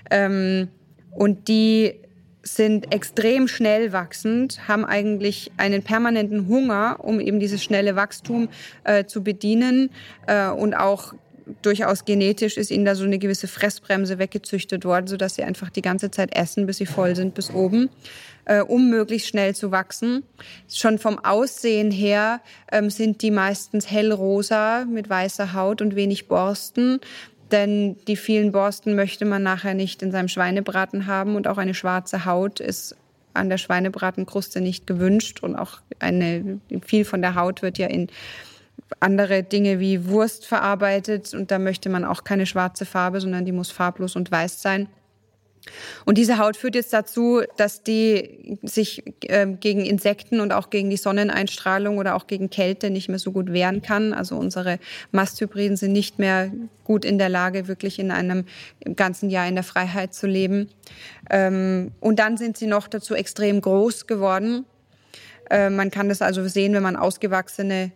Ähm, und die sind extrem schnell wachsend, haben eigentlich einen permanenten Hunger, um eben dieses schnelle Wachstum äh, zu bedienen äh, und auch durchaus genetisch ist ihnen da so eine gewisse Fressbremse weggezüchtet worden, sodass sie einfach die ganze Zeit essen, bis sie voll sind bis oben, äh, um möglichst schnell zu wachsen. Schon vom Aussehen her ähm, sind die meistens hellrosa mit weißer Haut und wenig Borsten. Denn die vielen Borsten möchte man nachher nicht in seinem Schweinebraten haben und auch eine schwarze Haut ist an der Schweinebratenkruste nicht gewünscht und auch eine viel von der Haut wird ja in andere Dinge wie Wurst verarbeitet und da möchte man auch keine schwarze Farbe, sondern die muss farblos und weiß sein. Und diese Haut führt jetzt dazu, dass die sich äh, gegen Insekten und auch gegen die Sonneneinstrahlung oder auch gegen Kälte nicht mehr so gut wehren kann. Also unsere Masthybriden sind nicht mehr gut in der Lage, wirklich in einem ganzen Jahr in der Freiheit zu leben. Ähm, und dann sind sie noch dazu extrem groß geworden. Äh, man kann das also sehen, wenn man ausgewachsene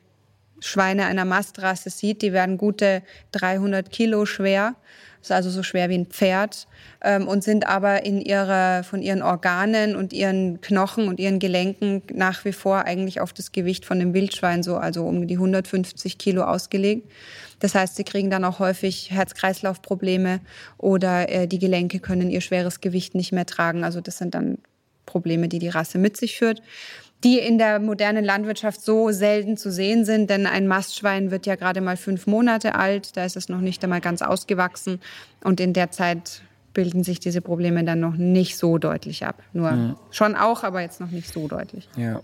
Schweine einer Mastrasse sieht, die werden gute 300 Kilo schwer, ist also so schwer wie ein Pferd ähm, und sind aber in ihrer, von ihren Organen und ihren Knochen und ihren Gelenken nach wie vor eigentlich auf das Gewicht von dem Wildschwein so, also um die 150 Kilo ausgelegt. Das heißt, sie kriegen dann auch häufig Herz-Kreislauf-Probleme oder äh, die Gelenke können ihr schweres Gewicht nicht mehr tragen. Also das sind dann Probleme, die die Rasse mit sich führt die in der modernen Landwirtschaft so selten zu sehen sind, denn ein Mastschwein wird ja gerade mal fünf Monate alt, da ist es noch nicht einmal ganz ausgewachsen und in der Zeit bilden sich diese Probleme dann noch nicht so deutlich ab. Nur mhm. schon auch, aber jetzt noch nicht so deutlich. Ja.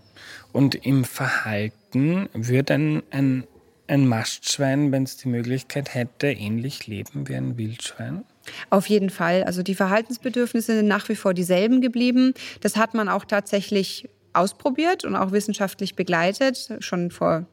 Und im Verhalten wird ein, ein, ein Mastschwein, wenn es die Möglichkeit hätte, ähnlich leben wie ein Wildschwein? Auf jeden Fall. Also die Verhaltensbedürfnisse sind nach wie vor dieselben geblieben. Das hat man auch tatsächlich ausprobiert und auch wissenschaftlich begleitet, schon vor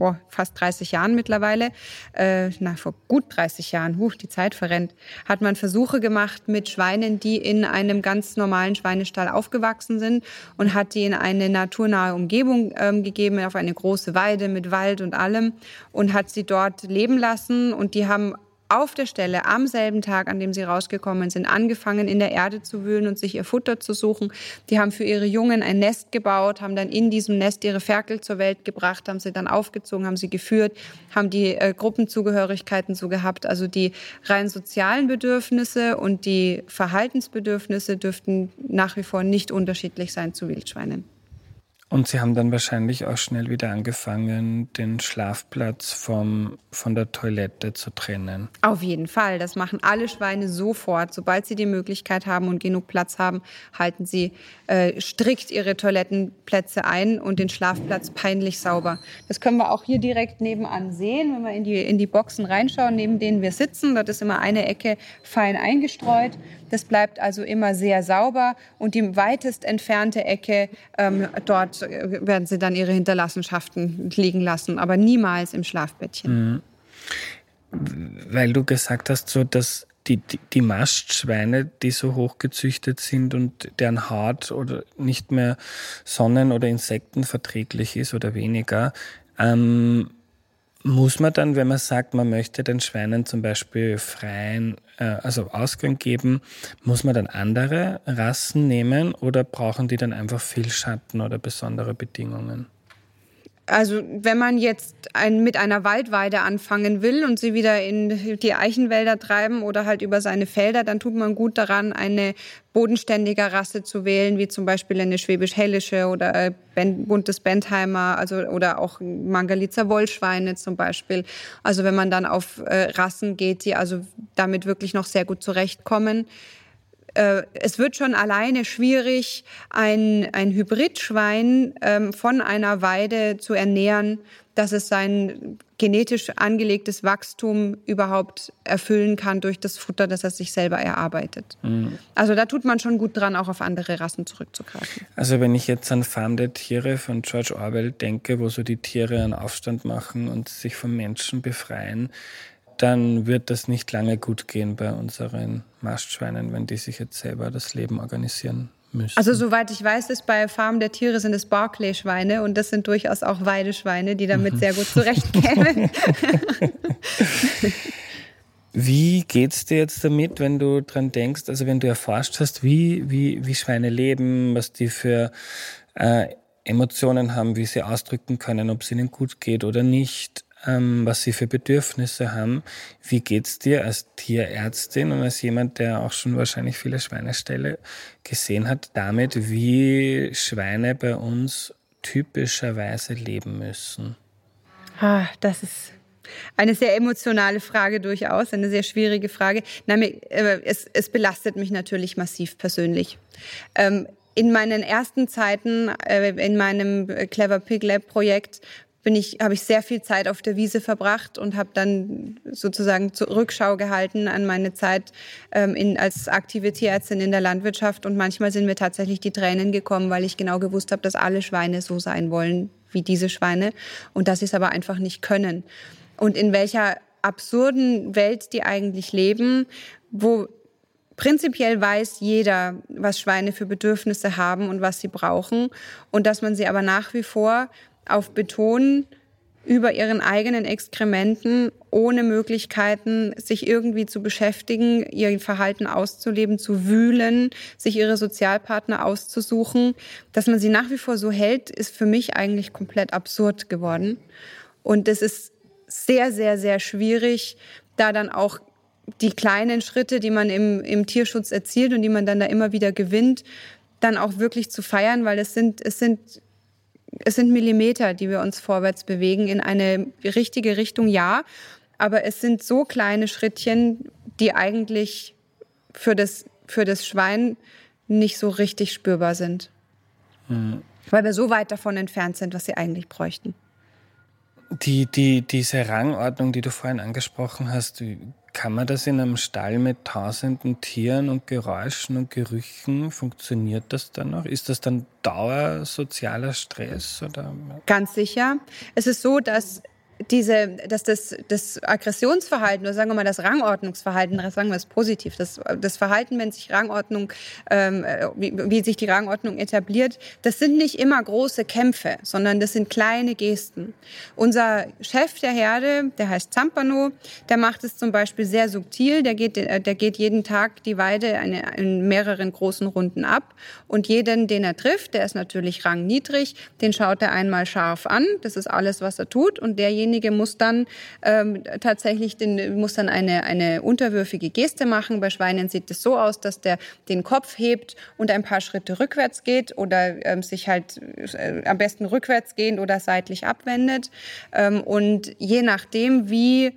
vor fast 30 Jahren mittlerweile, äh, na, vor gut 30 Jahren, huch, die Zeit verrennt, hat man Versuche gemacht mit Schweinen, die in einem ganz normalen Schweinestall aufgewachsen sind und hat die in eine naturnahe Umgebung ähm, gegeben, auf eine große Weide mit Wald und allem und hat sie dort leben lassen. Und die haben auf der Stelle am selben Tag, an dem sie rausgekommen sind, angefangen in der Erde zu wühlen und sich ihr Futter zu suchen. Die haben für ihre Jungen ein Nest gebaut, haben dann in diesem Nest ihre Ferkel zur Welt gebracht, haben sie dann aufgezogen, haben sie geführt, haben die äh, Gruppenzugehörigkeiten so gehabt. Also die rein sozialen Bedürfnisse und die Verhaltensbedürfnisse dürften nach wie vor nicht unterschiedlich sein zu Wildschweinen. Und Sie haben dann wahrscheinlich auch schnell wieder angefangen, den Schlafplatz vom, von der Toilette zu trennen. Auf jeden Fall. Das machen alle Schweine sofort. Sobald sie die Möglichkeit haben und genug Platz haben, halten sie äh, strikt ihre Toilettenplätze ein und den Schlafplatz peinlich sauber. Das können wir auch hier direkt nebenan sehen, wenn wir in die, in die Boxen reinschauen, neben denen wir sitzen. Dort ist immer eine Ecke fein eingestreut. Das bleibt also immer sehr sauber und die weitest entfernte Ecke, ähm, dort werden sie dann ihre Hinterlassenschaften liegen lassen, aber niemals im Schlafbettchen. Mhm. Weil du gesagt hast, so dass die, die, die Mastschweine, die so hochgezüchtet sind und deren Haut oder nicht mehr Sonnen- oder Insektenverträglich ist oder weniger, ähm, muss man dann, wenn man sagt, man möchte den Schweinen zum Beispiel freien, also Ausgang geben, muss man dann andere Rassen nehmen oder brauchen die dann einfach viel Schatten oder besondere Bedingungen? Also wenn man jetzt ein, mit einer Waldweide anfangen will und sie wieder in die Eichenwälder treiben oder halt über seine Felder, dann tut man gut daran, eine bodenständige Rasse zu wählen, wie zum Beispiel eine schwäbisch-hellische oder äh, ben, buntes Bentheimer, also oder auch Mangalitzer Wollschweine zum Beispiel. Also wenn man dann auf äh, Rassen geht, die also damit wirklich noch sehr gut zurechtkommen äh, es wird schon alleine schwierig, ein, ein Hybridschwein ähm, von einer Weide zu ernähren, dass es sein genetisch angelegtes Wachstum überhaupt erfüllen kann durch das Futter, das er sich selber erarbeitet. Mhm. Also da tut man schon gut dran, auch auf andere Rassen zurückzugreifen. Also wenn ich jetzt an Farm der Tiere von George Orwell denke, wo so die Tiere einen Aufstand machen und sich vom Menschen befreien, dann wird das nicht lange gut gehen bei unseren Mastschweinen, wenn die sich jetzt selber das Leben organisieren müssen. Also soweit ich weiß, ist bei Farm der Tiere sind es Barclay-Schweine und das sind durchaus auch Weideschweine, die damit mhm. sehr gut zurechtkämen. Wie geht's dir jetzt damit, wenn du dran denkst, also wenn du erforscht hast, wie, wie, wie Schweine leben, was die für äh, Emotionen haben, wie sie ausdrücken können, ob es ihnen gut geht oder nicht, ähm, was sie für Bedürfnisse haben. Wie geht's dir als Tierärztin und als jemand, der auch schon wahrscheinlich viele Schweineställe gesehen hat, damit, wie Schweine bei uns typischerweise leben müssen? Ah, das ist eine sehr emotionale Frage durchaus, eine sehr schwierige Frage. Nein, äh, es, es belastet mich natürlich massiv persönlich. Ähm, in meinen ersten Zeiten äh, in meinem Clever Pig Lab Projekt bin ich, habe ich sehr viel Zeit auf der Wiese verbracht und habe dann sozusagen zur Rückschau gehalten an meine Zeit ähm, in, als aktive Tierärztin in der Landwirtschaft. Und manchmal sind mir tatsächlich die Tränen gekommen, weil ich genau gewusst habe, dass alle Schweine so sein wollen wie diese Schweine und dass sie es aber einfach nicht können. Und in welcher absurden Welt die eigentlich leben, wo prinzipiell weiß jeder, was Schweine für Bedürfnisse haben und was sie brauchen und dass man sie aber nach wie vor auf Beton über ihren eigenen Exkrementen ohne Möglichkeiten, sich irgendwie zu beschäftigen, ihr Verhalten auszuleben, zu wühlen, sich ihre Sozialpartner auszusuchen. Dass man sie nach wie vor so hält, ist für mich eigentlich komplett absurd geworden. Und es ist sehr, sehr, sehr schwierig, da dann auch die kleinen Schritte, die man im, im Tierschutz erzielt und die man dann da immer wieder gewinnt, dann auch wirklich zu feiern, weil es sind, es sind es sind Millimeter, die wir uns vorwärts bewegen in eine richtige Richtung, ja. Aber es sind so kleine Schrittchen, die eigentlich für das, für das Schwein nicht so richtig spürbar sind. Mhm. Weil wir so weit davon entfernt sind, was sie eigentlich bräuchten. Die, die, diese Rangordnung, die du vorhin angesprochen hast, kann man das in einem Stall mit tausenden Tieren und Geräuschen und Gerüchen, funktioniert das dann noch? Ist das dann Dauer sozialer Stress? Oder? Ganz sicher. Es ist so, dass diese, dass das, das Aggressionsverhalten oder sagen wir mal das Rangordnungsverhalten, sagen wir es positiv, das, das Verhalten, wenn sich Rangordnung, ähm, wie, wie sich die Rangordnung etabliert, das sind nicht immer große Kämpfe, sondern das sind kleine Gesten. Unser Chef der Herde, der heißt Zampano, der macht es zum Beispiel sehr subtil, der geht, der geht jeden Tag die Weide eine, in mehreren großen Runden ab und jeden, den er trifft, der ist natürlich rangniedrig, den schaut er einmal scharf an, das ist alles, was er tut und derjenige, derjenige muss dann ähm, tatsächlich den, muss dann eine, eine unterwürfige Geste machen. Bei Schweinen sieht es so aus, dass der den Kopf hebt und ein paar Schritte rückwärts geht oder ähm, sich halt äh, am besten rückwärts gehend oder seitlich abwendet. Ähm, und je nachdem, wie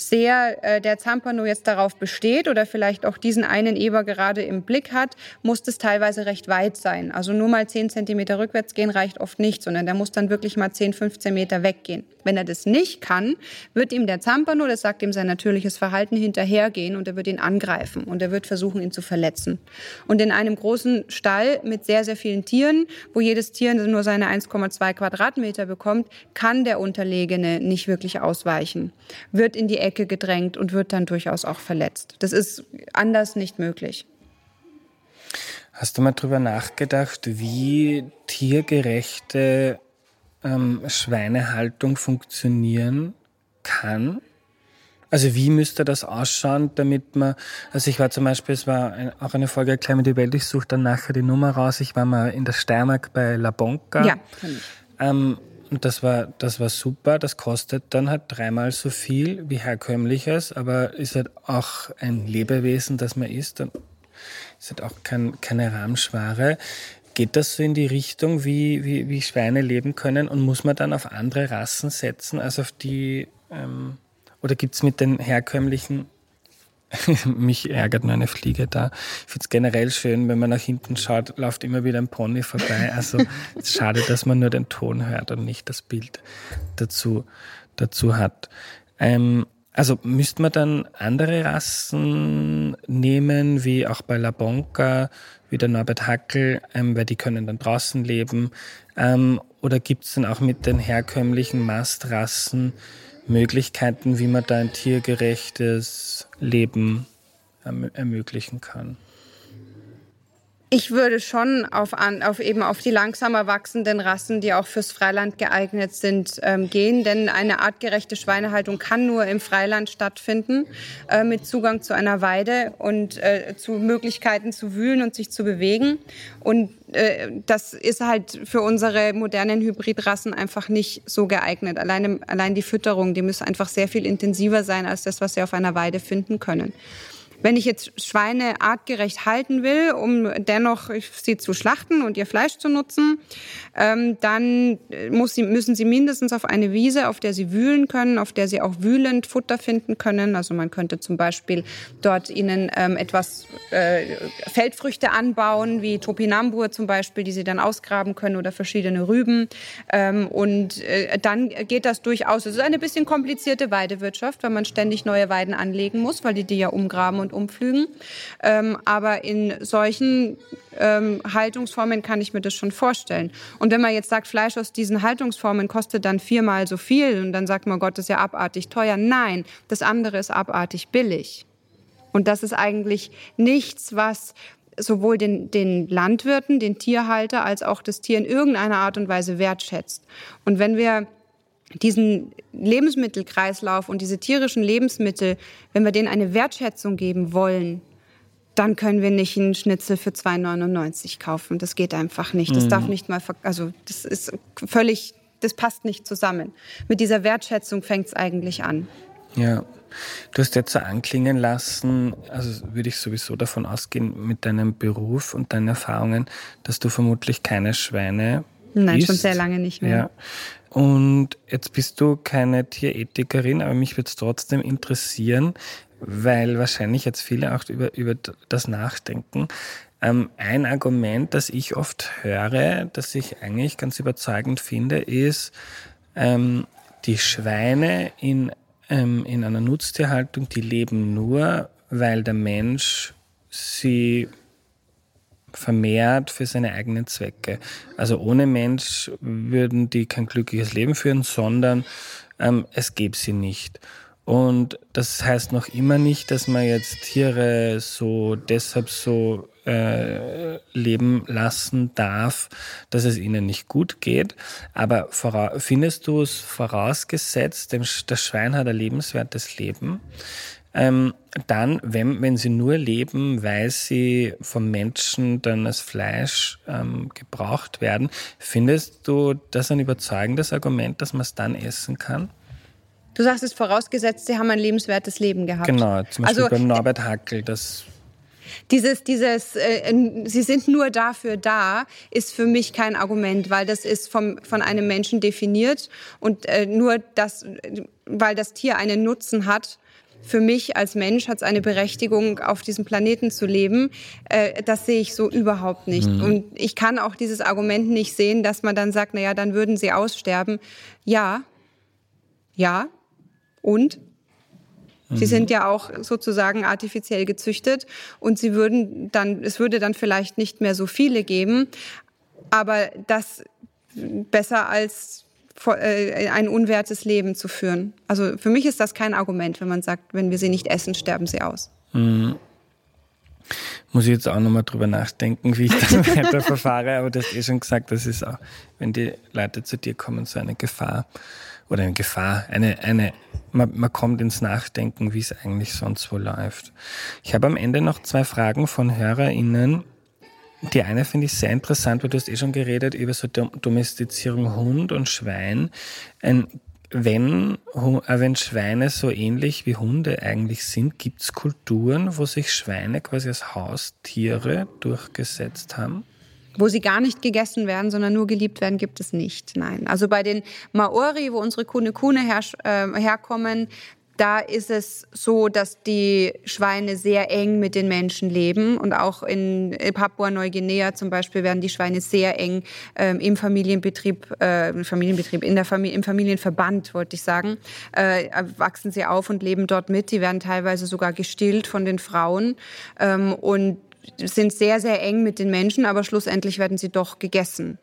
sehr äh, der Zampano jetzt darauf besteht oder vielleicht auch diesen einen Eber gerade im Blick hat, muss das teilweise recht weit sein. Also nur mal 10 Zentimeter rückwärts gehen reicht oft nicht, sondern der muss dann wirklich mal 10, 15 Meter weggehen. Wenn er das nicht kann, wird ihm der Zampano, das sagt ihm sein natürliches Verhalten, hinterhergehen und er wird ihn angreifen und er wird versuchen, ihn zu verletzen. Und in einem großen Stall mit sehr, sehr vielen Tieren, wo jedes Tier nur seine 1,2 Quadratmeter bekommt, kann der Unterlegene nicht wirklich ausweichen, wird in die Ecke gedrängt und wird dann durchaus auch verletzt. Das ist anders nicht möglich. Hast du mal darüber nachgedacht, wie tiergerechte ähm, Schweinehaltung funktionieren kann? Also wie müsste das ausschauen, damit man, also ich war zum Beispiel, es war ein, auch eine Folge Klein mit die Welt, ich suche dann nachher die Nummer raus, ich war mal in der Steiermark bei La Bonca. Ja. Ähm, und das war, das war super. Das kostet dann halt dreimal so viel wie herkömmliches, aber ist halt auch ein Lebewesen, das man isst und ist halt auch kein, keine Rahmschware. Geht das so in die Richtung, wie, wie, wie Schweine leben können und muss man dann auf andere Rassen setzen, als auf die, ähm, oder gibt's mit den herkömmlichen Mich ärgert nur eine Fliege da. Ich finde es generell schön, wenn man nach hinten schaut, läuft immer wieder ein Pony vorbei. Also es ist schade, dass man nur den Ton hört und nicht das Bild dazu, dazu hat. Ähm, also müsste man dann andere Rassen nehmen, wie auch bei La Bonca, wie der Norbert Hackel, ähm, weil die können dann draußen leben. Ähm, oder gibt es dann auch mit den herkömmlichen Mastrassen Möglichkeiten, wie man da ein tiergerechtes Leben ermöglichen kann? Ich würde schon auf, auf eben auf die langsamer wachsenden Rassen, die auch fürs Freiland geeignet sind, ähm, gehen. Denn eine artgerechte Schweinehaltung kann nur im Freiland stattfinden, äh, mit Zugang zu einer Weide und äh, zu Möglichkeiten zu wühlen und sich zu bewegen. Und äh, das ist halt für unsere modernen Hybridrassen einfach nicht so geeignet. Allein, allein die Fütterung, die muss einfach sehr viel intensiver sein als das, was sie auf einer Weide finden können. Wenn ich jetzt Schweine artgerecht halten will, um dennoch sie zu schlachten und ihr Fleisch zu nutzen, ähm, dann muss sie, müssen sie mindestens auf eine Wiese, auf der sie wühlen können, auf der sie auch wühlend Futter finden können. Also man könnte zum Beispiel dort ihnen ähm, etwas äh, Feldfrüchte anbauen, wie Topinambur zum Beispiel, die sie dann ausgraben können oder verschiedene Rüben. Ähm, und äh, dann geht das durchaus. Es ist eine bisschen komplizierte Weidewirtschaft, weil man ständig neue Weiden anlegen muss, weil die die ja umgraben und und umpflügen. Ähm, aber in solchen ähm, Haltungsformen kann ich mir das schon vorstellen. Und wenn man jetzt sagt, Fleisch aus diesen Haltungsformen kostet dann viermal so viel und dann sagt man, Gott, das ist ja abartig teuer. Nein, das andere ist abartig billig. Und das ist eigentlich nichts, was sowohl den, den Landwirten, den Tierhalter, als auch das Tier in irgendeiner Art und Weise wertschätzt. Und wenn wir diesen Lebensmittelkreislauf und diese tierischen Lebensmittel, wenn wir denen eine Wertschätzung geben wollen, dann können wir nicht einen Schnitzel für 2,99 kaufen. Das geht einfach nicht. Das mhm. darf nicht mal, also das ist völlig, das passt nicht zusammen. Mit dieser Wertschätzung fängt es eigentlich an. Ja. Du hast jetzt so anklingen lassen, also würde ich sowieso davon ausgehen, mit deinem Beruf und deinen Erfahrungen, dass du vermutlich keine Schweine Nein, isst. schon sehr lange nicht mehr. Ja. Und jetzt bist du keine Tierethikerin, aber mich würde es trotzdem interessieren, weil wahrscheinlich jetzt viele auch über, über das nachdenken. Ähm, ein Argument, das ich oft höre, das ich eigentlich ganz überzeugend finde, ist, ähm, die Schweine in, ähm, in einer Nutztierhaltung, die leben nur, weil der Mensch sie vermehrt für seine eigenen Zwecke. Also ohne Mensch würden die kein glückliches Leben führen, sondern ähm, es gäbe sie nicht. Und das heißt noch immer nicht, dass man jetzt Tiere so deshalb so äh, leben lassen darf, dass es ihnen nicht gut geht. Aber findest du es vorausgesetzt, das Schwein hat ein lebenswertes Leben, ähm, dann, wenn, wenn sie nur leben, weil sie vom Menschen dann als Fleisch ähm, gebraucht werden, findest du das ein überzeugendes Argument, dass man es dann essen kann? Du sagst es vorausgesetzt, sie haben ein lebenswertes Leben gehabt. Genau, zum Beispiel also, beim Norbert Hackel, das dieses, dieses, äh, sie sind nur dafür da, ist für mich kein Argument, weil das ist vom, von einem Menschen definiert und äh, nur das, weil das Tier einen Nutzen hat, für mich als Mensch hat es eine Berechtigung, auf diesem Planeten zu leben. Äh, das sehe ich so überhaupt nicht. Mhm. Und ich kann auch dieses Argument nicht sehen, dass man dann sagt, na ja, dann würden sie aussterben. Ja, ja. Und? Sie sind mhm. ja auch sozusagen artifiziell gezüchtet und sie würden dann, es würde dann vielleicht nicht mehr so viele geben, aber das besser als ein unwertes Leben zu führen. Also für mich ist das kein Argument, wenn man sagt, wenn wir sie nicht essen, sterben sie aus. Mhm. Muss ich jetzt auch nochmal drüber nachdenken, wie ich dann weiter verfahre, aber du hast eh schon gesagt, das ist auch, wenn die Leute zu dir kommen, so eine Gefahr oder eine Gefahr, eine, eine, man, man kommt ins Nachdenken, wie es eigentlich sonst wo läuft. Ich habe am Ende noch zwei Fragen von HörerInnen. Die eine finde ich sehr interessant, weil du hast eh schon geredet über so Domestizierung Hund und Schwein. Ein wenn, äh, wenn Schweine so ähnlich wie Hunde eigentlich sind, gibt es Kulturen, wo sich Schweine quasi als Haustiere durchgesetzt haben? Wo sie gar nicht gegessen werden, sondern nur geliebt werden, gibt es nicht. Nein. Also bei den Maori, wo unsere Kune Kune her, äh, herkommen, da ist es so, dass die Schweine sehr eng mit den Menschen leben und auch in Papua-Neuguinea zum Beispiel werden die Schweine sehr eng ähm, im Familienbetrieb, äh, Familienbetrieb, in der Familie, im Familienverband, wollte ich sagen, äh, wachsen sie auf und leben dort mit. Die werden teilweise sogar gestillt von den Frauen ähm, und sind sehr, sehr eng mit den Menschen, aber schlussendlich werden sie doch gegessen.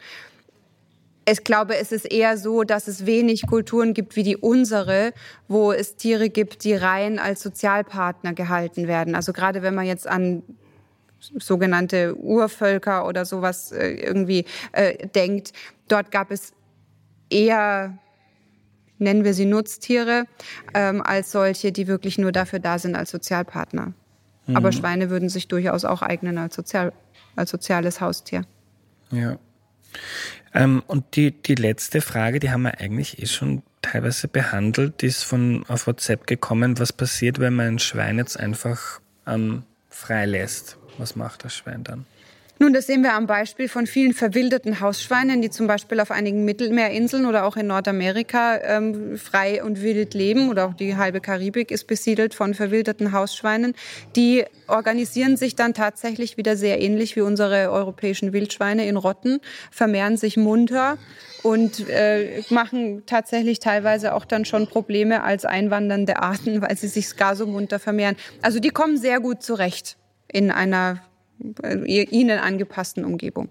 Ich glaube, es ist eher so, dass es wenig Kulturen gibt wie die unsere, wo es Tiere gibt, die rein als Sozialpartner gehalten werden. Also gerade wenn man jetzt an sogenannte Urvölker oder sowas äh, irgendwie äh, denkt, dort gab es eher nennen wir sie Nutztiere, ähm, als solche, die wirklich nur dafür da sind als Sozialpartner. Mhm. Aber Schweine würden sich durchaus auch eignen als, Sozial, als soziales Haustier. Ja. Ähm, und die, die letzte Frage, die haben wir eigentlich eh schon teilweise behandelt, die ist von auf WhatsApp gekommen. Was passiert, wenn man ein Schwein jetzt einfach ähm, freilässt? Was macht das Schwein dann? Nun, das sehen wir am Beispiel von vielen verwilderten Hausschweinen, die zum Beispiel auf einigen Mittelmeerinseln oder auch in Nordamerika ähm, frei und wild leben oder auch die halbe Karibik ist besiedelt von verwilderten Hausschweinen. Die organisieren sich dann tatsächlich wieder sehr ähnlich wie unsere europäischen Wildschweine in Rotten, vermehren sich munter und äh, machen tatsächlich teilweise auch dann schon Probleme als einwandernde Arten, weil sie sich gar so munter vermehren. Also die kommen sehr gut zurecht in einer ihnen angepassten Umgebung.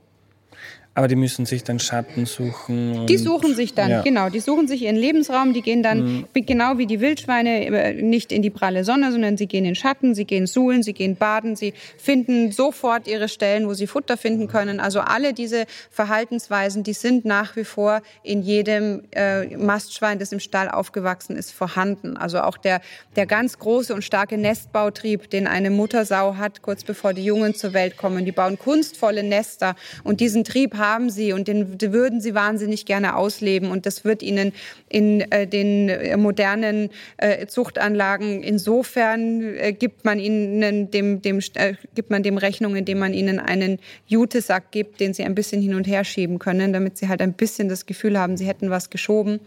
Aber die müssen sich dann Schatten suchen. Die suchen sich dann, ja. genau. Die suchen sich ihren Lebensraum. Die gehen dann, mhm. genau wie die Wildschweine, äh, nicht in die pralle Sonne, sondern sie gehen in Schatten, sie gehen suhlen, sie gehen baden, sie finden sofort ihre Stellen, wo sie Futter finden können. Also alle diese Verhaltensweisen, die sind nach wie vor in jedem äh, Mastschwein, das im Stall aufgewachsen ist, vorhanden. Also auch der, der ganz große und starke Nestbautrieb, den eine Muttersau hat, kurz bevor die Jungen zur Welt kommen. Die bauen kunstvolle Nester und diesen Trieb haben haben sie und den, den würden sie wahnsinnig gerne ausleben. Und das wird ihnen in äh, den äh, modernen äh, Zuchtanlagen insofern äh, gibt man ihnen dem, dem äh, gibt man dem Rechnung, indem man ihnen einen Jutesack gibt, den sie ein bisschen hin und her schieben können, damit sie halt ein bisschen das Gefühl haben, sie hätten was geschoben.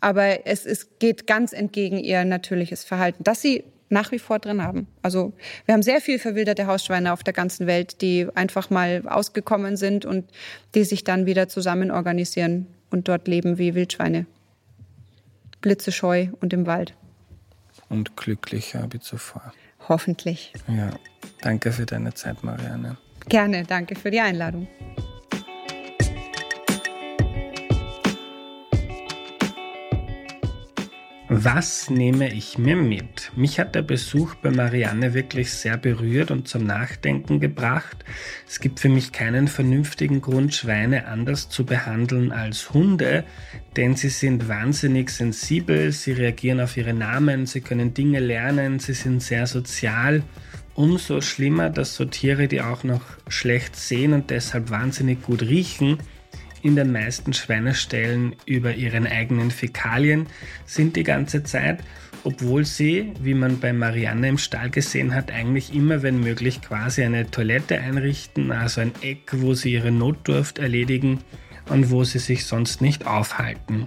Aber es, es geht ganz entgegen ihr natürliches Verhalten, dass sie nach wie vor drin haben. Also wir haben sehr viel verwilderte Hausschweine auf der ganzen Welt, die einfach mal ausgekommen sind und die sich dann wieder zusammen organisieren und dort leben wie Wildschweine. Blitzescheu und im Wald. Und glücklicher wie zuvor. Hoffentlich. Ja, danke für deine Zeit, Marianne. Gerne, danke für die Einladung. Was nehme ich mir mit? Mich hat der Besuch bei Marianne wirklich sehr berührt und zum Nachdenken gebracht. Es gibt für mich keinen vernünftigen Grund, Schweine anders zu behandeln als Hunde, denn sie sind wahnsinnig sensibel, sie reagieren auf ihre Namen, sie können Dinge lernen, sie sind sehr sozial. Umso schlimmer, dass so Tiere, die auch noch schlecht sehen und deshalb wahnsinnig gut riechen, in den meisten Schweineställen über ihren eigenen Fäkalien sind die ganze Zeit, obwohl sie, wie man bei Marianne im Stall gesehen hat, eigentlich immer, wenn möglich, quasi eine Toilette einrichten, also ein Eck, wo sie ihre Notdurft erledigen und wo sie sich sonst nicht aufhalten.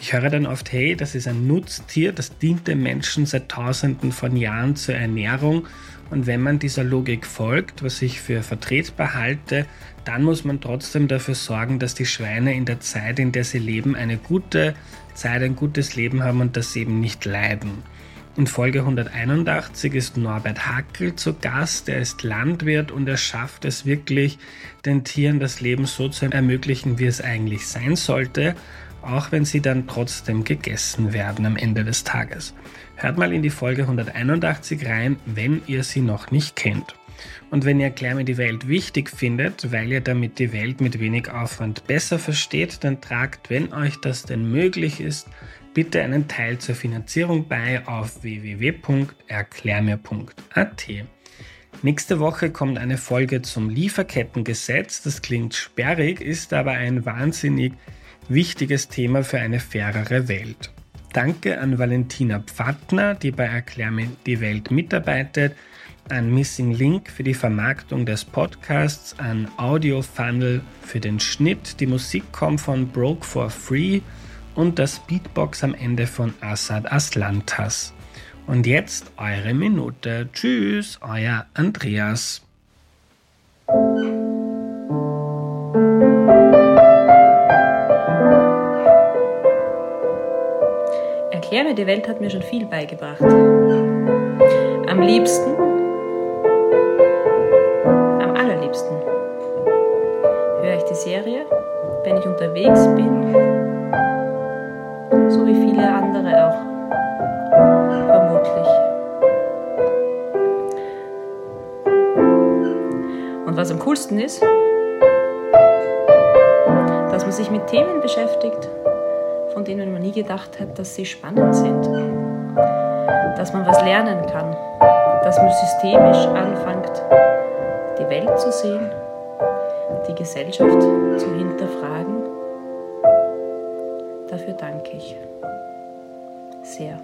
Ich höre dann oft, hey, das ist ein Nutztier, das dient den Menschen seit Tausenden von Jahren zur Ernährung. Und wenn man dieser Logik folgt, was ich für vertretbar halte, dann muss man trotzdem dafür sorgen, dass die Schweine in der Zeit, in der sie leben, eine gute Zeit, ein gutes Leben haben und sie eben nicht leiden. In Folge 181 ist Norbert Hackel zu Gast. Er ist Landwirt und er schafft es wirklich, den Tieren das Leben so zu ermöglichen, wie es eigentlich sein sollte auch wenn sie dann trotzdem gegessen werden am Ende des Tages. Hört mal in die Folge 181 rein, wenn ihr sie noch nicht kennt. Und wenn ihr Klärme die Welt wichtig findet, weil ihr damit die Welt mit wenig Aufwand besser versteht, dann tragt, wenn euch das denn möglich ist, bitte einen Teil zur Finanzierung bei auf www.erklärmir.at. Nächste Woche kommt eine Folge zum Lieferkettengesetz. Das klingt sperrig, ist aber ein wahnsinnig wichtiges Thema für eine fairere Welt. Danke an Valentina Pfattner, die bei Erklär mir die Welt mitarbeitet, an Missing Link für die Vermarktung des Podcasts, an Audio Funnel für den Schnitt. Die Musik kommt von Broke for Free und das Beatbox am Ende von Assad Aslantas. Und jetzt eure Minute. Tschüss, euer Andreas. Erkläre die Welt hat mir schon viel beigebracht. Am liebsten, am allerliebsten höre ich die Serie, wenn ich unterwegs bin, so wie viele andere auch, vermutlich. Und was am coolsten ist, dass man sich mit Themen beschäftigt, von denen man nie gedacht hat, dass sie spannend sind. Dass man was lernen kann, dass man systemisch anfängt, die Welt zu sehen, die Gesellschaft zu hinterfragen. Dafür danke ich sehr.